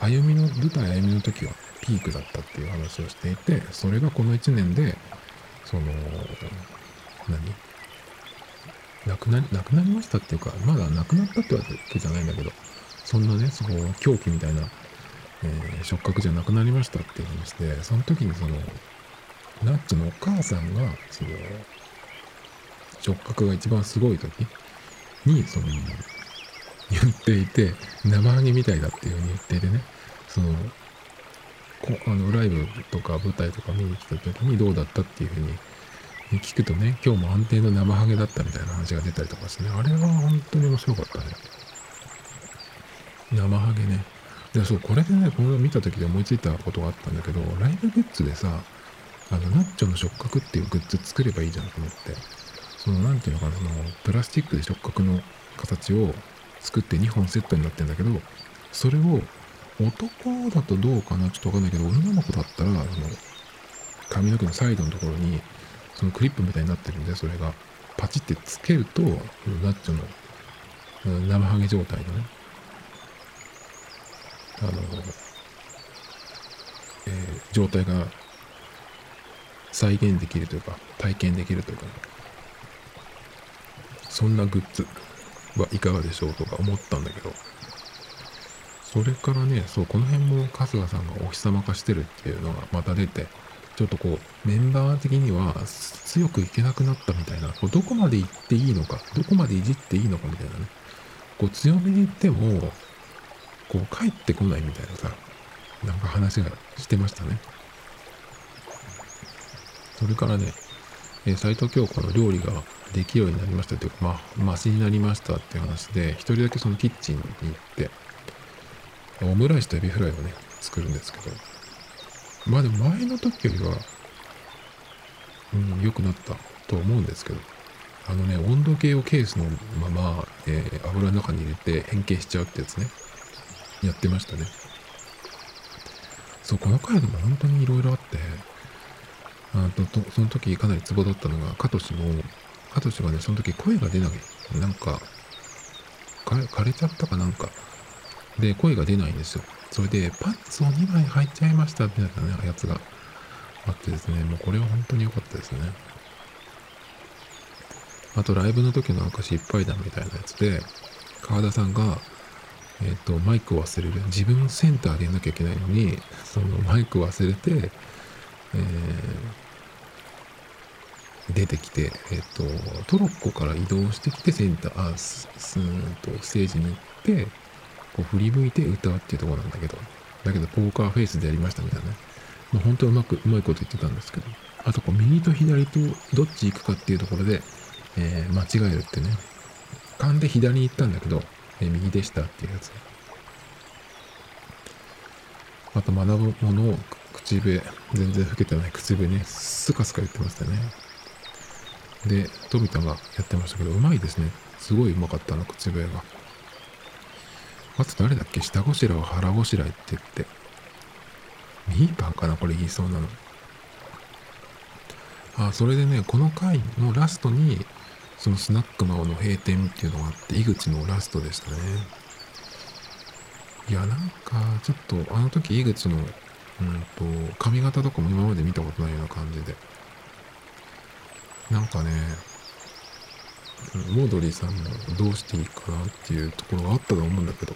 歩みの、舞台歩みの時はピークだったっていう話をしていて、それがこの1年で、その、何？なくなり、なくなりましたっていうか、まだなくなったってわけじゃないんだけど、そんなね、その狂気みたいな、えー、触覚じゃなくなりましたっていう話で、その時にその、ナッチのお母さんが、その、触覚が一番すごい時に、その、言っていて、生ハゲみたいだっていう風に言っていてね、その、こあのライブとか舞台とか見に来た時にどうだったっていう風に聞くとね、今日も安定の生ハゲだったみたいな話が出たりとかしてね、あれは本当に面白かったね。生ハゲね。で、そう、これでね、この見た時で思いついたことがあったんだけど、ライブグッズでさ、あの、ナッチョの触覚っていうグッズ作ればいいじゃんと思って。その、なんていうのかな、その、プラスチックで触覚の形を作って2本セットになってんだけど、それを男だとどうかな？ちょっとわかんないけど、女の子だったら、その、髪の毛のサイドのところに、そのクリップみたいになってるんで、それが、パチってつけると、ナッチョの、生ハゲ状態のね、あの、えー、状態が再現できるというか、体験できるというか、ね。そんなグッズはいかがでしょうとか思ったんだけど、それからね、そう、この辺も春日さんがお日様化してるっていうのがまた出て、ちょっとこう、メンバー的には強くいけなくなったみたいな、こうどこまで行っていいのか、どこまでいじっていいのかみたいなね、こう強めに言っても、こう帰ってこないみたいなさ、なんか話がしてましたね。それからね、え斎藤京子の料理ができるようになりましたというか、まあ、マシになりましたっていう話で、一人だけそのキッチンに行って、オムライスとエビフライをね、作るんですけど、まあでも前の時よりは、うん、良くなったと思うんですけど、あのね、温度計をケースのまま、えー、油の中に入れて変形しちゃうってやつね、やってましたね。そう、この回でも本当にいろいろあって、あととその時かなりツボだったのが、カトシの、カトシがね、その時声が出ない。なんか、枯れちゃったかなんか、で、声が出ないんですよ。それで、パッツを2枚入っちゃいましたみたいなね、やつがあってですね、もうこれは本当に良かったですね。あと、ライブの時のなんか失敗談みたいなやつで、川田さんが、えっ、ー、と、マイクを忘れる。自分センターでやんなきゃいけないのに、そのマイクを忘れて、えー、出てきて、えっ、と、トロッコから移動してきてセンター、あ、す、すーと、ステージに行って、こう振り向いて歌うっていうとこなんだけど、だけどポーカーフェイスでやりましたみたいなね。まあ、本当うまく、うまいこと言ってたんですけど、あとこう右と左とどっち行くかっていうところで、えー、間違えるってね。勘で左に行ったんだけど、えー、右でしたっていうやつ。あと学ぶものを口笛、全然吹けてない口笛ね、スカスカ言ってましたね。で、富田がやってましたけど、うまいですね。すごいうまかったな、口笛が。あと誰だっけ？下ごしらえは腹ごしらえって言って。ミーパンかなこれ言いそうなの。あ、それでね、この回のラストに、そのスナックマオの閉店っていうのがあって、井口のラストでしたね。いや、なんか、ちょっと、あの時井口の、うんと、髪型とかも今まで見たことないような感じで。なんかね、モードリーさんもどうしていいかなっていうところがあったと思うんだけど。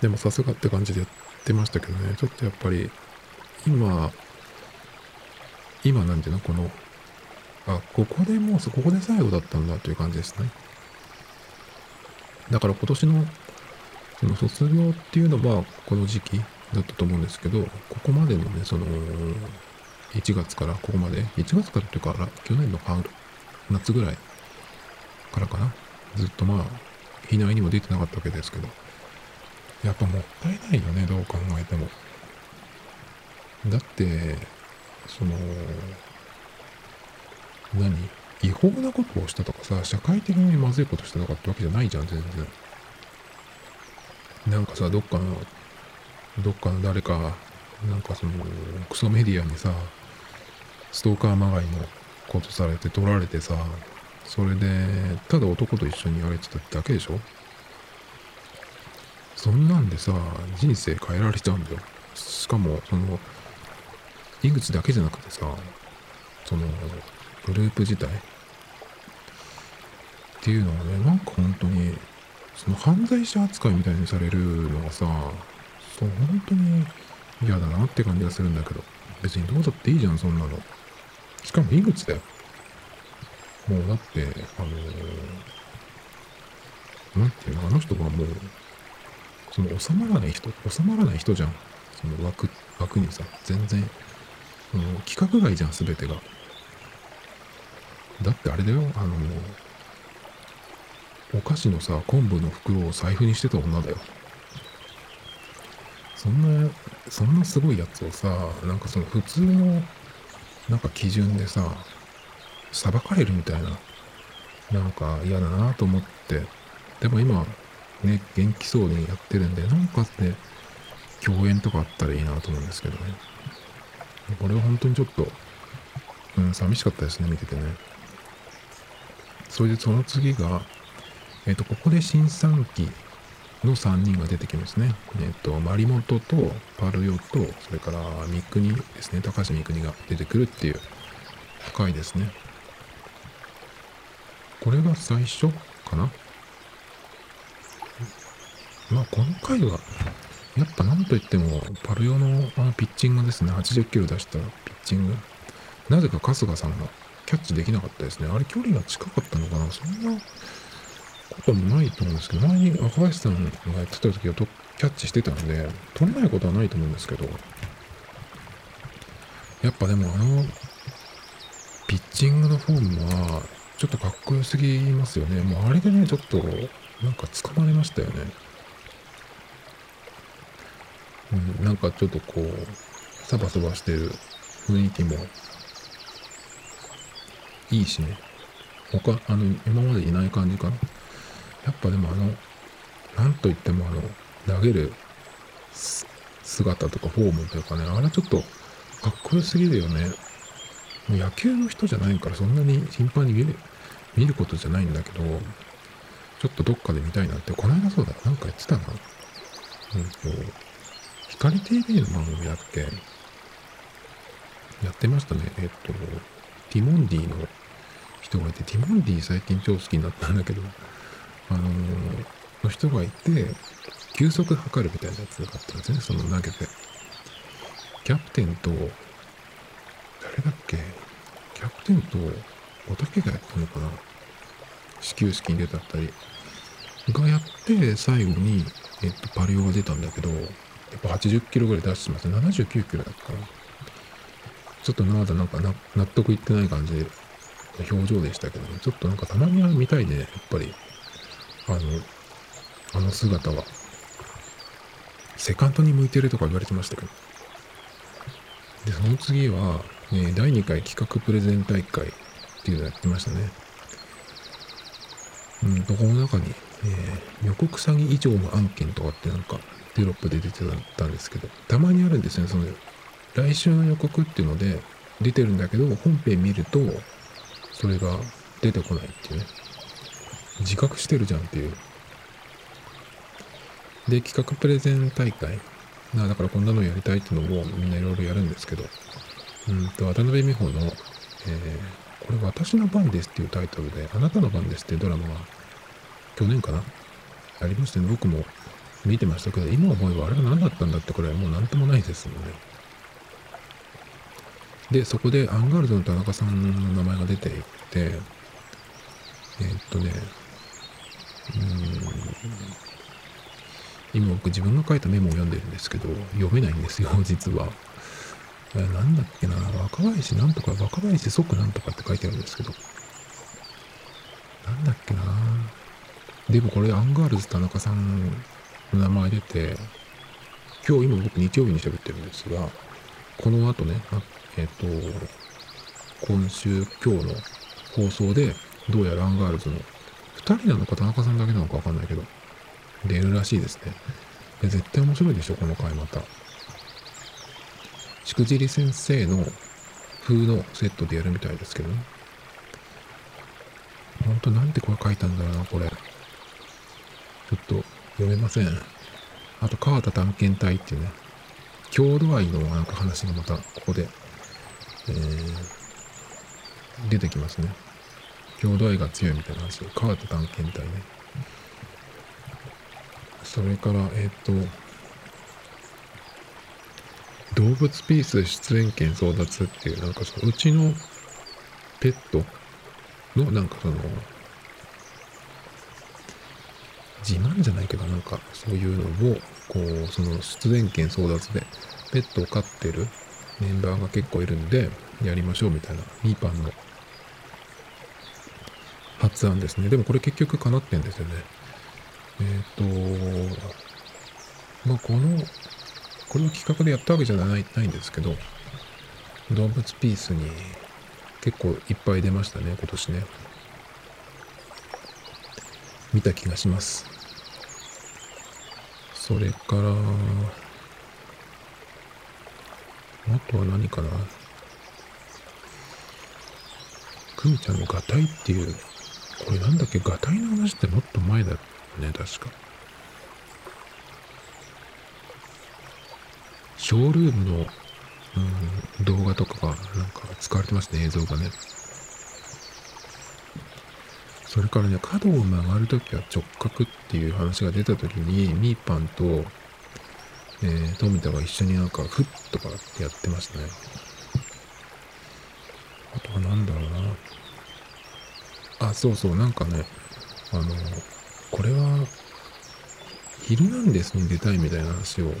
でもさすがって感じでやってましたけどね、ちょっとやっぱり、今、今なんていうの？この、あ、ここでもう、ここで最後だったんだという感じですね。だから今年の、その卒業っていうのはこの時期だったと思うんですけど、ここまでのね、その、1月からここまで、1月からというか、去年の春夏ぐらいからかな。ずっとまあ、避難にも出てなかったわけですけど、やっぱもったいないよね、どう考えても。だって、その、何？違法なことをしたとかさ、社会的にまずいことしたとかってわけじゃないじゃん、全然。なんかさ、どっかの、どっかの誰か、なんかその、クソメディアにさ、ストーカーまがいのことされて取られてさ、それで、ただ男と一緒にやれてただけでしょ？そんなんでさ、人生変えられちゃうんだよ。しかも、その、井口だけじゃなくてさ、その、グループ自体っていうのはね、なんか本当に、その犯罪者扱いみたいにされるのがさ、そう、本当に嫌だなって感じがするんだけど、別にどうだっていいじゃん、そんなの。しかも井口だよ。もうだって、あのー、なんていうの、あの人がもう、その収まらない人、収まらない人じゃん。その枠、枠にさ、全然、その規格外じゃん、すべてが。だってあれだよ、あのー、お菓子のさ、昆布の袋を財布にしてた女だよ。そんな、そんなすごいやつをさ、なんかその普通のなんか基準でさ、裁かれるみたいな、なんか嫌だなと思って、でも今、ね、元気そうにやってるんで、なんかね、共演とかあったらいいなと思うんですけどね。これは本当にちょっと、うん、寂しかったですね、見ててね。それでその次が、えっ、ー、と、ここで新3期の3人が出てきますね。えっ、と、マリモトとパルヨと、それから三国ですね、高橋三国が出てくるっていう回ですね。これが最初かな？まあ、この回は、やっぱなんといっても、パルヨのあのピッチングですね、80キロ出したピッチング。なぜか春日さんがキャッチできなかったですね。あれ距離が近かったのかな？そんなこともないと思うんですけど、前に若林さんがやってた時はキャッチしてたんで、取れないことはないと思うんですけど、やっぱでもあの、ピッチングのフォームは、ちょっとかっこよすぎますよね。もうあれでね、ちょっと、なんか捕まれましたよね。うん、なんかちょっとこう、サバサバしてる雰囲気も、いいしね。他、あの、今までいない感じかな。やっぱでもあの、なんといってもあの、投げる姿とかフォームというかね、あれちょっとかっこよすぎるよね。もう野球の人じゃないからそんなに頻繁に見る、見ることじゃないんだけど、ちょっとどっかで見たいなって、この間そうだ、なんか言ってたな。うんと、光 TV の番組だっけ？やってましたね。えっと、ティモンディの人がいて、ティモンディ最近超好きになったんだけど、あの、の人がいて、球速測るみたいなやつがあったんですね、その投げて。キャプテンと、誰だっけ？キャプテンと、おたけがやったのかな？始球式に出たったり。がやって、最後に、えっと、パリオが出たんだけど、やっぱ80キロぐらい出してますね。79キロだったかな。ちょっとまだなんか納得いってない感じで、表情でしたけどね。ちょっとなんかたまには見たいね、やっぱり。あの、あの姿は。セカンドに向いてるとか言われてましたけど。で、その次は、え第2回企画プレゼン大会っていうのをやってましたね。うん、とこの中に、えー、予告詐欺以上の案件とかってなんかテロップで出てたんですけど、たまにあるんですね、その、来週の予告っていうので出てるんだけど、本編見ると、それが出てこないっていうね。自覚してるじゃんっていう。で、企画プレゼン大会。なだからこんなのやりたいっていうのをみんないろいろやるんですけど、うんと、渡辺美穂の、えー、これ私の番ですっていうタイトルで、あなたの番ですっていうドラマが去年かな？ありましたね。僕も見てましたけど、今思えばあれは何だったんだってこれはもう何ともないですもんね。で、そこでアンガールズの田中さんの名前が出ていって、えー、っとね、今僕自分が書いたメモを読んでるんですけど、読めないんですよ、実は。えなんだっけな、若林なんとか、若林即なんとかって書いてあるんですけど。なんだっけな。でもこれアンガールズ田中さんの名前出て、今日今僕日曜日に喋ってるんですが、この後ね、えーっ、と、今週、今日の放送で、どうやらアンガールズの2人なのか田中さんだけなのかわかんないけど、出るらしいですね。絶対面白いでしょ、この回また。しくじり先生の風のセットでやるみたいですけどね。ほんとなんてこれ書いたんだろうな、これ。ちょっと読めません。あと、川田探検隊っていうね、郷土愛のなんか話がまたここで、えー、出てきますね。郷土愛が強いみたいな話で、川田探検隊ね。それから、えっ、ー、と、動物ピース出演権争奪っていう、なんかそのうちのペットの、なんかその、自慢じゃないけど、なんかそういうのを、こう、その出演権争奪で、ペットを飼ってるメンバーが結構いるんで、やりましょうみたいな、ミーパンの発案ですね。でもこれ結局叶ってんですよね。えっ、ー、と、まあこの、これを企画でやったわけじゃないないんですけど、動物ピースに結構いっぱい出ましたね、今年ね。見た気がします。それから、あとは何かな。くみちゃんのガタイっていう、これなんだっけ？ガタイの話ってもっと前だね確か。ショールームの、うん、動画とかがなんか使われてますね映像がね。それからね角を曲がるときは直角っていう話が出たときにミーパンと、えー、富田が一緒になんかフッとかってやってましたね。あとは何だろうな。あ、そうそう、なんかね、あの、これは、ヒルナンデスに出たいみたいな話を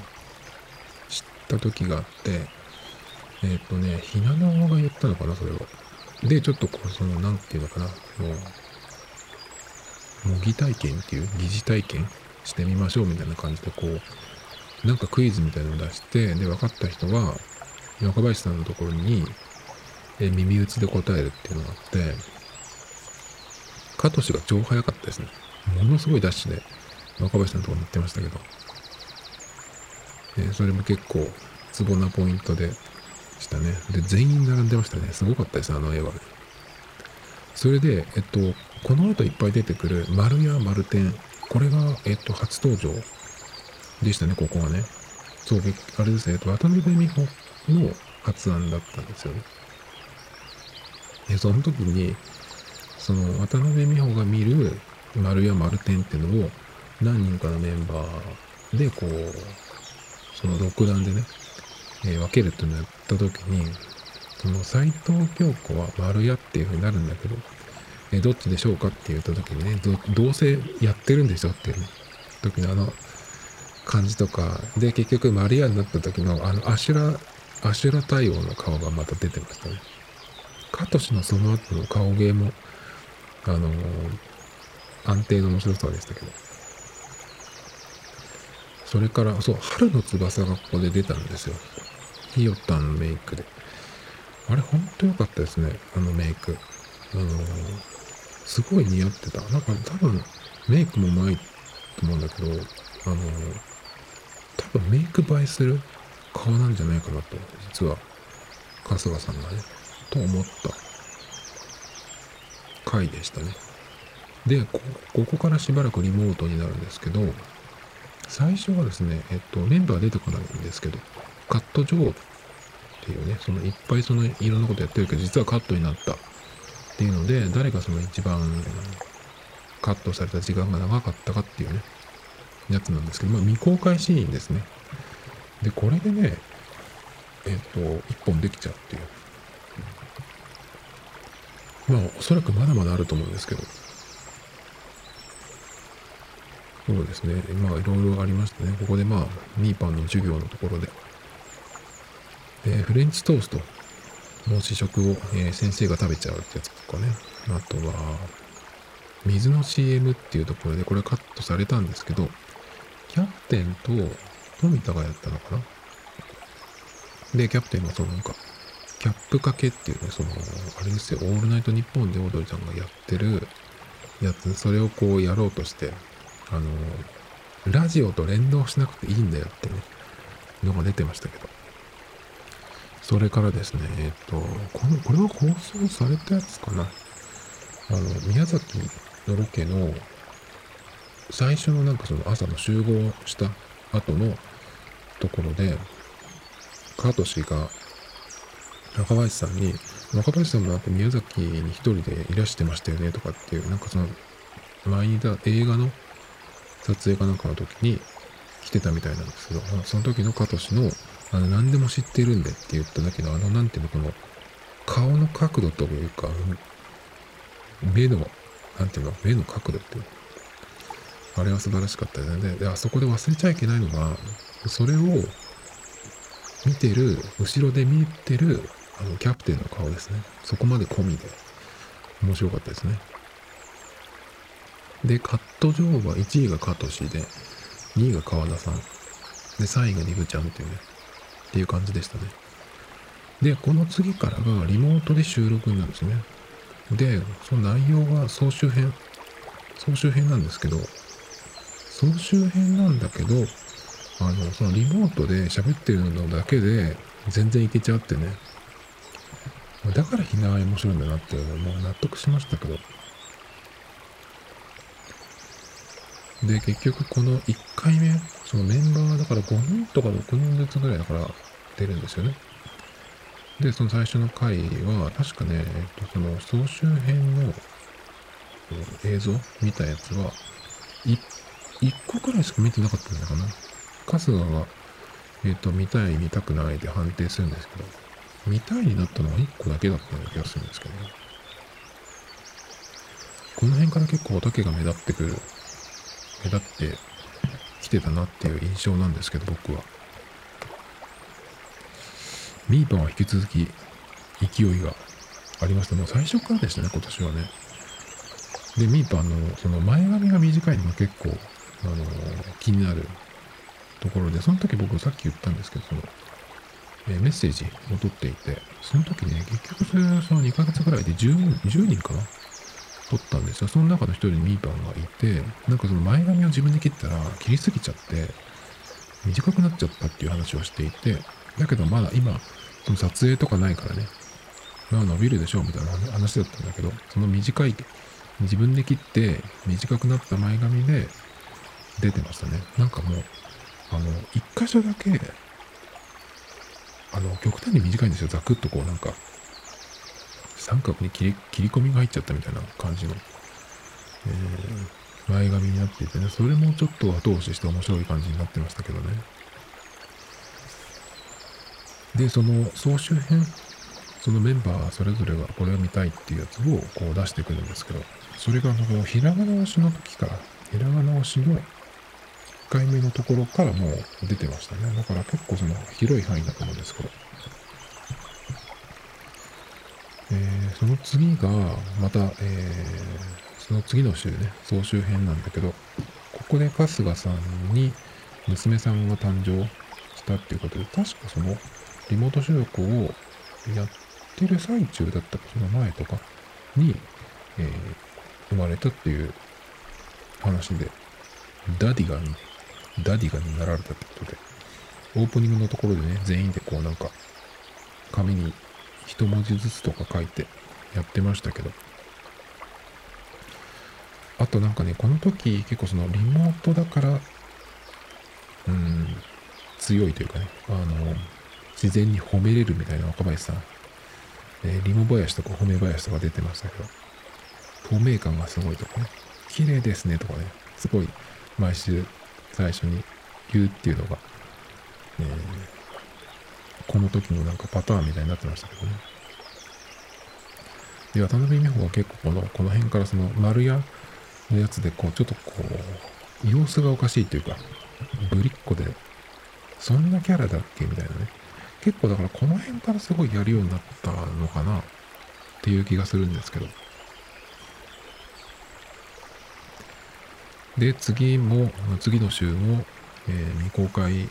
知った時があって、えっ、ー、とね、ひなのが言ったのかな、それを。で、ちょっとこう、その、なんていうのかな、もう、模擬体験っていう、疑似体験してみましょうみたいな感じで、こう、なんかクイズみたいなのを出して、で、分かった人は、若林さんのところに、え耳打ちで答えるっていうのがあって、カトシが超早かったですね。ものすごいダッシュで、若林さんのとこに行ってましたけど、えそれも結構、ツボなポイントでしたね。で、全員並んでましたね。すごかったです、あの絵は。それで、えっと、この後いっぱい出てくる、丸や丸天。これが、えっと、初登場でしたね、ここはね。そう、あれですね、えっと、渡辺美穂の発案だったんですよね。で、その時に、その渡辺美穂が見る丸や丸点っていうのを何人かのメンバーでこう、その独断でね、えー、分けるっていうのをやった時に、その斎藤京子は丸やっていう風になるんだけど、えー、どっちでしょうかって言った時にね、どうせやってるんでしょっていう、時のあの感じとか、で、結局丸屋になった時のあのアシュラ、アシュラ対応の顔がまた出てましたね。カトシのその後の顔芸も、あの、安定の面白さでしたけど。それから、そう、春の翼がここで出たんですよ。ひよたんのメイクで。あれ、ほんと良かったですね。あのメイク。あのー、すごい似合ってた。なんか多分、メイクもうまいと思うんだけど、あのー、多分メイク映えする顔なんじゃないかなと、実は、春日さんがね。と思った回でしたね。でこ、こからしばらくリモートになるんですけど、最初はですね、えっと、メンバー出てこないんですけど、カット上っていうね、そのいっぱいそのいろんなことやってるけど、実はカットになったっていうので、誰がその一番カットされた時間が長かったかっていうね、やつなんですけど、まあ未公開シーンですね。で、これでね、えっと、一本できちゃうっていう。まあ、おそらくまだまだあると思うんですけど。そうですね。まあ、いろいろありましたね。ここでまあ、ミーパンの授業のところで、えー、フレンチトーストの試食を、えー、先生が食べちゃうってやつとかね。あとは、水の CM っていうところで、これカットされたんですけど、キャプテンと富田がやったのかなで、キャプテンがそのなんか、キャップ掛けっていうね、その、あれですよ、オールナイトニッポンでオードリーちゃんがやってるやつ、それをこうやろうとして、あの、ラジオと連動しなくていいんだよってね、のが出てましたけど。それからですね、えっと、この、これは放送されたやつかな。あの、宮崎のロケの、最初のなんかその朝の集合した後のところで、カート氏が若林さんに、若林さんもなんか宮崎に一人でいらしてましたよねとかっていう、なんかその、前にいた映画の撮影かなんかの時に来てたみたいなんですけど、その時のカトシの、あの、何でも知ってるんでって言っただけど、あの、なんていうの、この、顔の角度というか、目の、なんていうの、目の角度っていう。あれは素晴らしかったですね。で、あそこで忘れちゃいけないのが、それを見てる、後ろで見てるあの、キャプテンの顔ですね。そこまで込みで、面白かったですね。で、カット上は1位がカトシで、2位が川田さん。で、3位がリブちゃんっていうね、っていう感じでしたね。で、この次からがリモートで収録になるんですね。で、その内容が総集編。総集編なんですけど、総集編なんだけど、あの、そのリモートで喋ってるのだけで全然いけちゃってね。だからひなあ面白いんだなっていうのも納得しましたけど。で、結局この1回目、そのメンバーはだから5人とか6人ずつぐらいだから出るんですよね。で、その最初の回は、確かね、えっと、その総集編の映像見たやつは、1個くらいしか見てなかったんだかな。春日が、えっと、見たい、見たくないで判定するんですけど、見たいになったのは1個だけだったような気がするんですけどね。この辺から結構おたけが目立ってくる、目立ってきてたなっていう印象なんですけど、僕は。ミーパンは引き続き勢いがありました。もう最初からでしたね、今年はね。で、ミーパンのその前髪が短いのが結構、あのー、気になるところで、その時僕さっき言ったんですけど、その、え、メッセージを取っていて、その時ね、結局それその2ヶ月ぐらいで 10, 10人かな？撮ったんですよ。その中の一人にミーパンがいて、なんかその前髪を自分で切ったら切りすぎちゃって、短くなっちゃったっていう話をしていて、だけどまだ今、その撮影とかないからね、まあ伸びるでしょうみたいな話だったんだけど、その短い、自分で切って短くなった前髪で出てましたね。なんかもう、あの、一箇所だけ、あの、極端に短いんですよ。ザクッとこうなんか、三角に切り切り込みが入っちゃったみたいな感じの、えー、前髪になっていてね、それもちょっと後押しして面白い感じになってましたけどね。で、その総集編、そのメンバーそれぞれがこれを見たいっていうやつをこう出してくるんですけど、それがこのひらがな押しの時から、ひらがな押しの回目のところからもう出てましたね。だから結構その広い範囲だと思うんですけど。えー、その次が、また、えー、その次の週ね、総集編なんだけど、ここで春日さんに娘さんが誕生したっていうことで、確かそのリモート収録をやってる最中だったか、その前とかに、えー、生まれたっていう話で、ダディが、ダディがになられたってことで、オープニングのところでね、全員でこうなんか、紙に一文字ずつとか書いてやってましたけど、あとなんかね、この時結構そのリモートだから、うん、強いというかね、あの、自然に褒めれるみたいな若林さん、えー、リモ林とか褒め林とか出てましたけど、透明感がすごいとかね、綺麗ですねとかね、すごい毎週最初に言うっていうのが、えーこの時のなんかパターンみたいになってましたけどね。で、渡辺美穂は結構この、この辺からその丸屋のやつで、こう、ちょっとこう、様子がおかしいというか、ぶりっ子で、そんなキャラだっけみたいなね。結構だからこの辺からすごいやるようになったのかなっていう気がするんですけど。で、次も、次の週も、えー、未公開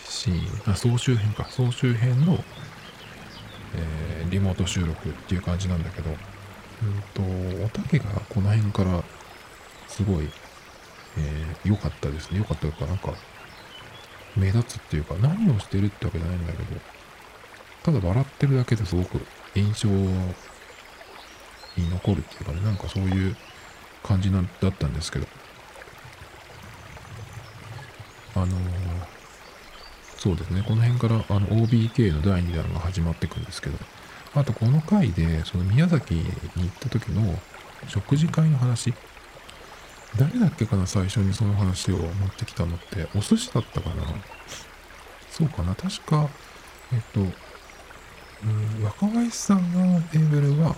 シーン、あ、総集編か、総集編の、えー、リモート収録っていう感じなんだけど、うんと、おたけがこの辺からすごい、えー、良かったですね。良かったというか、なんか、目立つっていうか、何をしてるってわけじゃないんだけど、ただ笑ってるだけですごく印象に残るっていうかね、なんかそういう感じなだったんですけど、あのー、そうですね。この辺からあの OBK の第2弾が始まっていくんですけど、あとこの回で、その宮崎に行った時の食事会の話、誰だっけかな、最初にその話を持ってきたのって、お寿司だったかな。そうかな、確か、えっと、うん、若林さん側のテーブルは、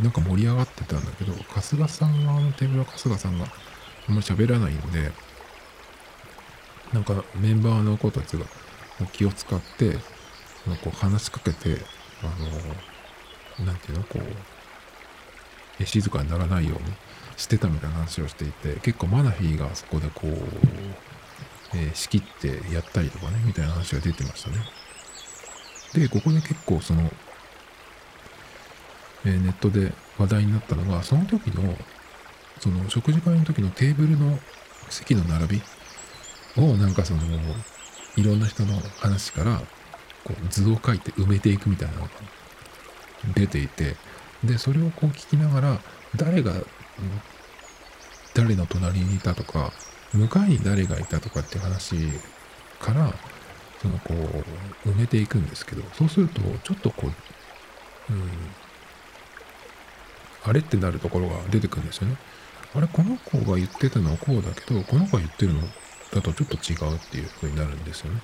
なんか盛り上がってたんだけど、春日さん側のテーブルは春日さんがあんまり喋らないんで、なんかメンバーの子たちが気を使って、なんかこう話しかけて、あの、なんていうの、こう、静かにならないようにしてたみたいな話をしていて、結構マナフィーがそこでこう、えー、仕切ってやったりとかね、みたいな話が出てましたね。で、ここで結構その、えー、ネットで話題になったのが、その時の、その食事会の時のテーブルの席の並びをなんかそのいろんな人の話からこう図を書いて埋めていくみたいなのが出ていてでそれをこう聞きながら誰が誰の隣にいたとか向かいに誰がいたとかっていう話からそのこう埋めていくんですけどそうするとちょっとこう、うん、あれってなるところが出てくるんですよね。あれこの子が言ってたのはこうだけどこの子が言ってるのだとちょっと違うっていう風になるんですよね。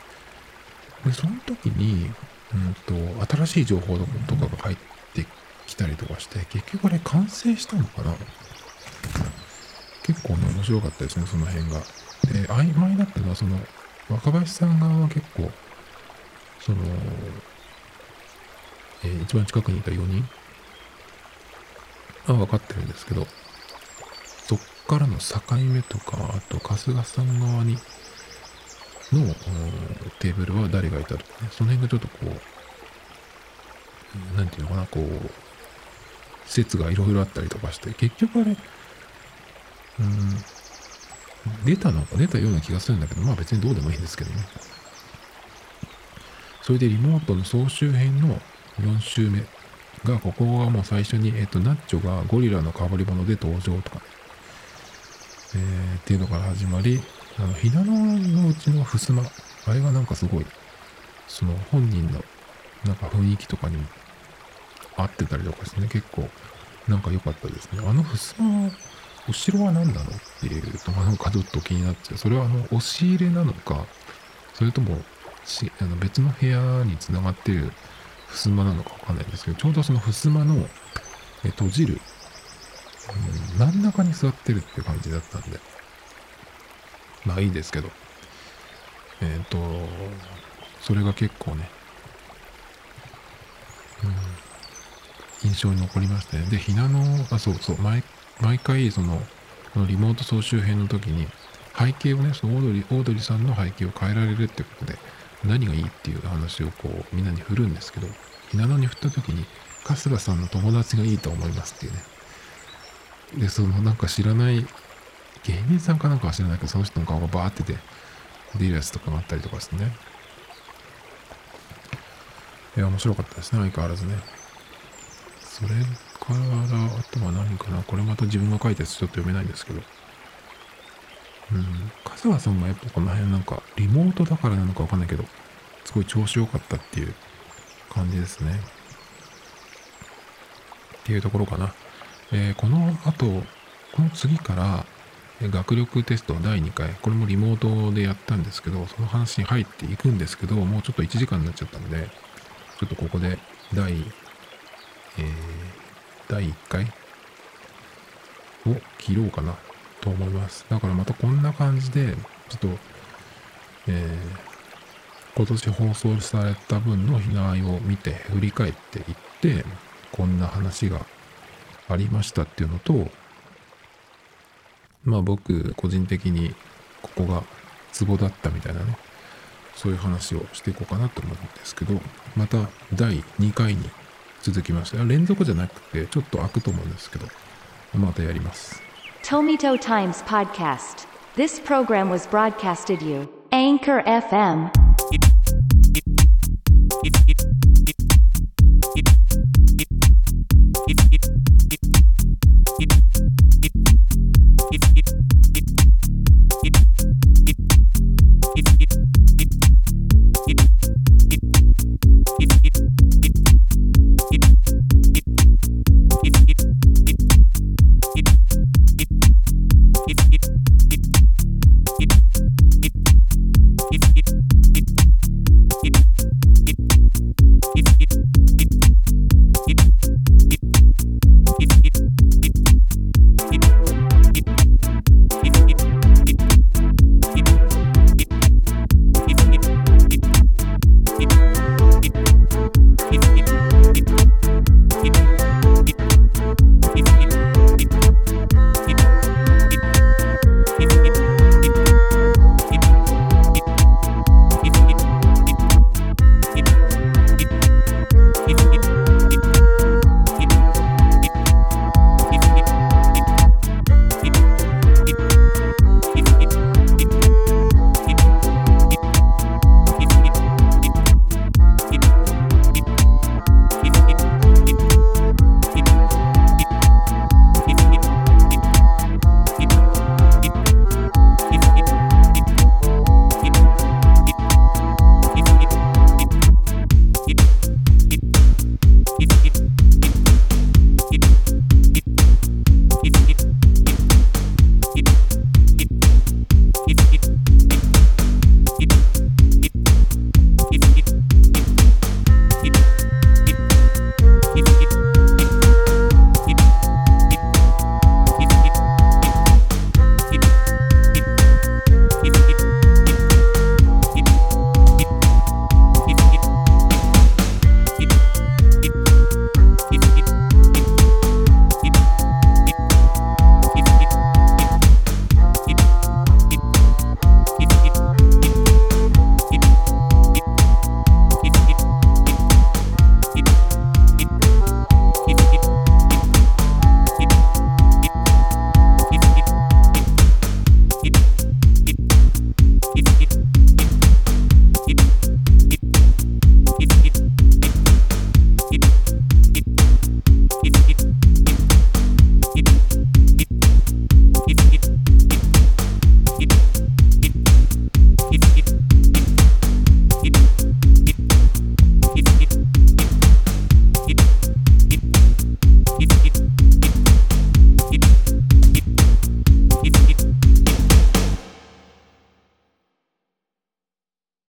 でその時に、うんと、新しい情報とかが入ってきたりとかして結局あれ完成したのかな？結構ね面白かったですねその辺が。で曖昧だったのはその若林さん側は結構その、えー、一番近くにいた4人は分かってるんですけどそっからの境目とかあと春日さん側にのテーブルは誰がいたとかね。その辺がちょっとこう何て言うのかなこう説がいろいろあったりとかして結局あれうん出たのか出たような気がするんだけどまあ別にどうでもいいんですけどね。それでリモートの総集編の4週目が、ここがもう最初に、えっと、ナッチョがゴリラの被り物で登場とかね、えー、っていうのから始まり、あの、ひなののうちの襖、あれがなんかすごい、その本人のなんか雰囲気とかに合ってたりとかしてね、結構なんか良かったですね。あの襖、後ろは何なのっていうのがなんかちょっと気になっちゃう。それはあの、押し入れなのか、それともしあの別の部屋につながってる襖なのかわかんないんですけど、ちょうどその襖の閉じる、真ん中に座ってるって感じだったんで、まあいいですけど、えっ、ー、と、それが結構ね、うん、印象に残りましたね。で、ひなの、あ、そうそう、毎毎回、その、このリモート総集編の時に、背景をね、そのオードリー、オードリーさんの背景を変えられるってことで、何がいいっていう話をこうみんなに振るんですけど、ひなのに振った時に、春日さんの友達がいいと思いますっていうね。で、そのなんか知らない、芸人さんかなんかは知らないけど、その人の顔がバーってて、出るやつとかがあったりとかしてね。いや、面白かったですね、相変わらずね。それから、あとは何かな。これまた自分が書いたやつちょっと読めないんですけど。うん。春日さんがやっぱこの辺なんか、リモートだからなのかわかんないけど、すごい調子良かったっていう感じですね。っていうところかな。えー、この後、この次から、学力テスト第2回、これもリモートでやったんですけど、その話に入っていくんですけど、もうちょっと1時間になっちゃったので、ちょっとここで第、えー、第1回を切ろうかなと思います。だからまたこんな感じで、ちょっと、えー、今年放送された分の被害を見て、振り返っていって、こんな話がありましたっていうのと、まあ僕、個人的にここがツボだったみたいなね、そういう話をしていこうかなと思うんですけど、また第2回に続きまして、連続じゃなくて、ちょっと開くと思うんですけど、またやります。Tomito Times Podcast. This program was broadcasted you. Anchor FM.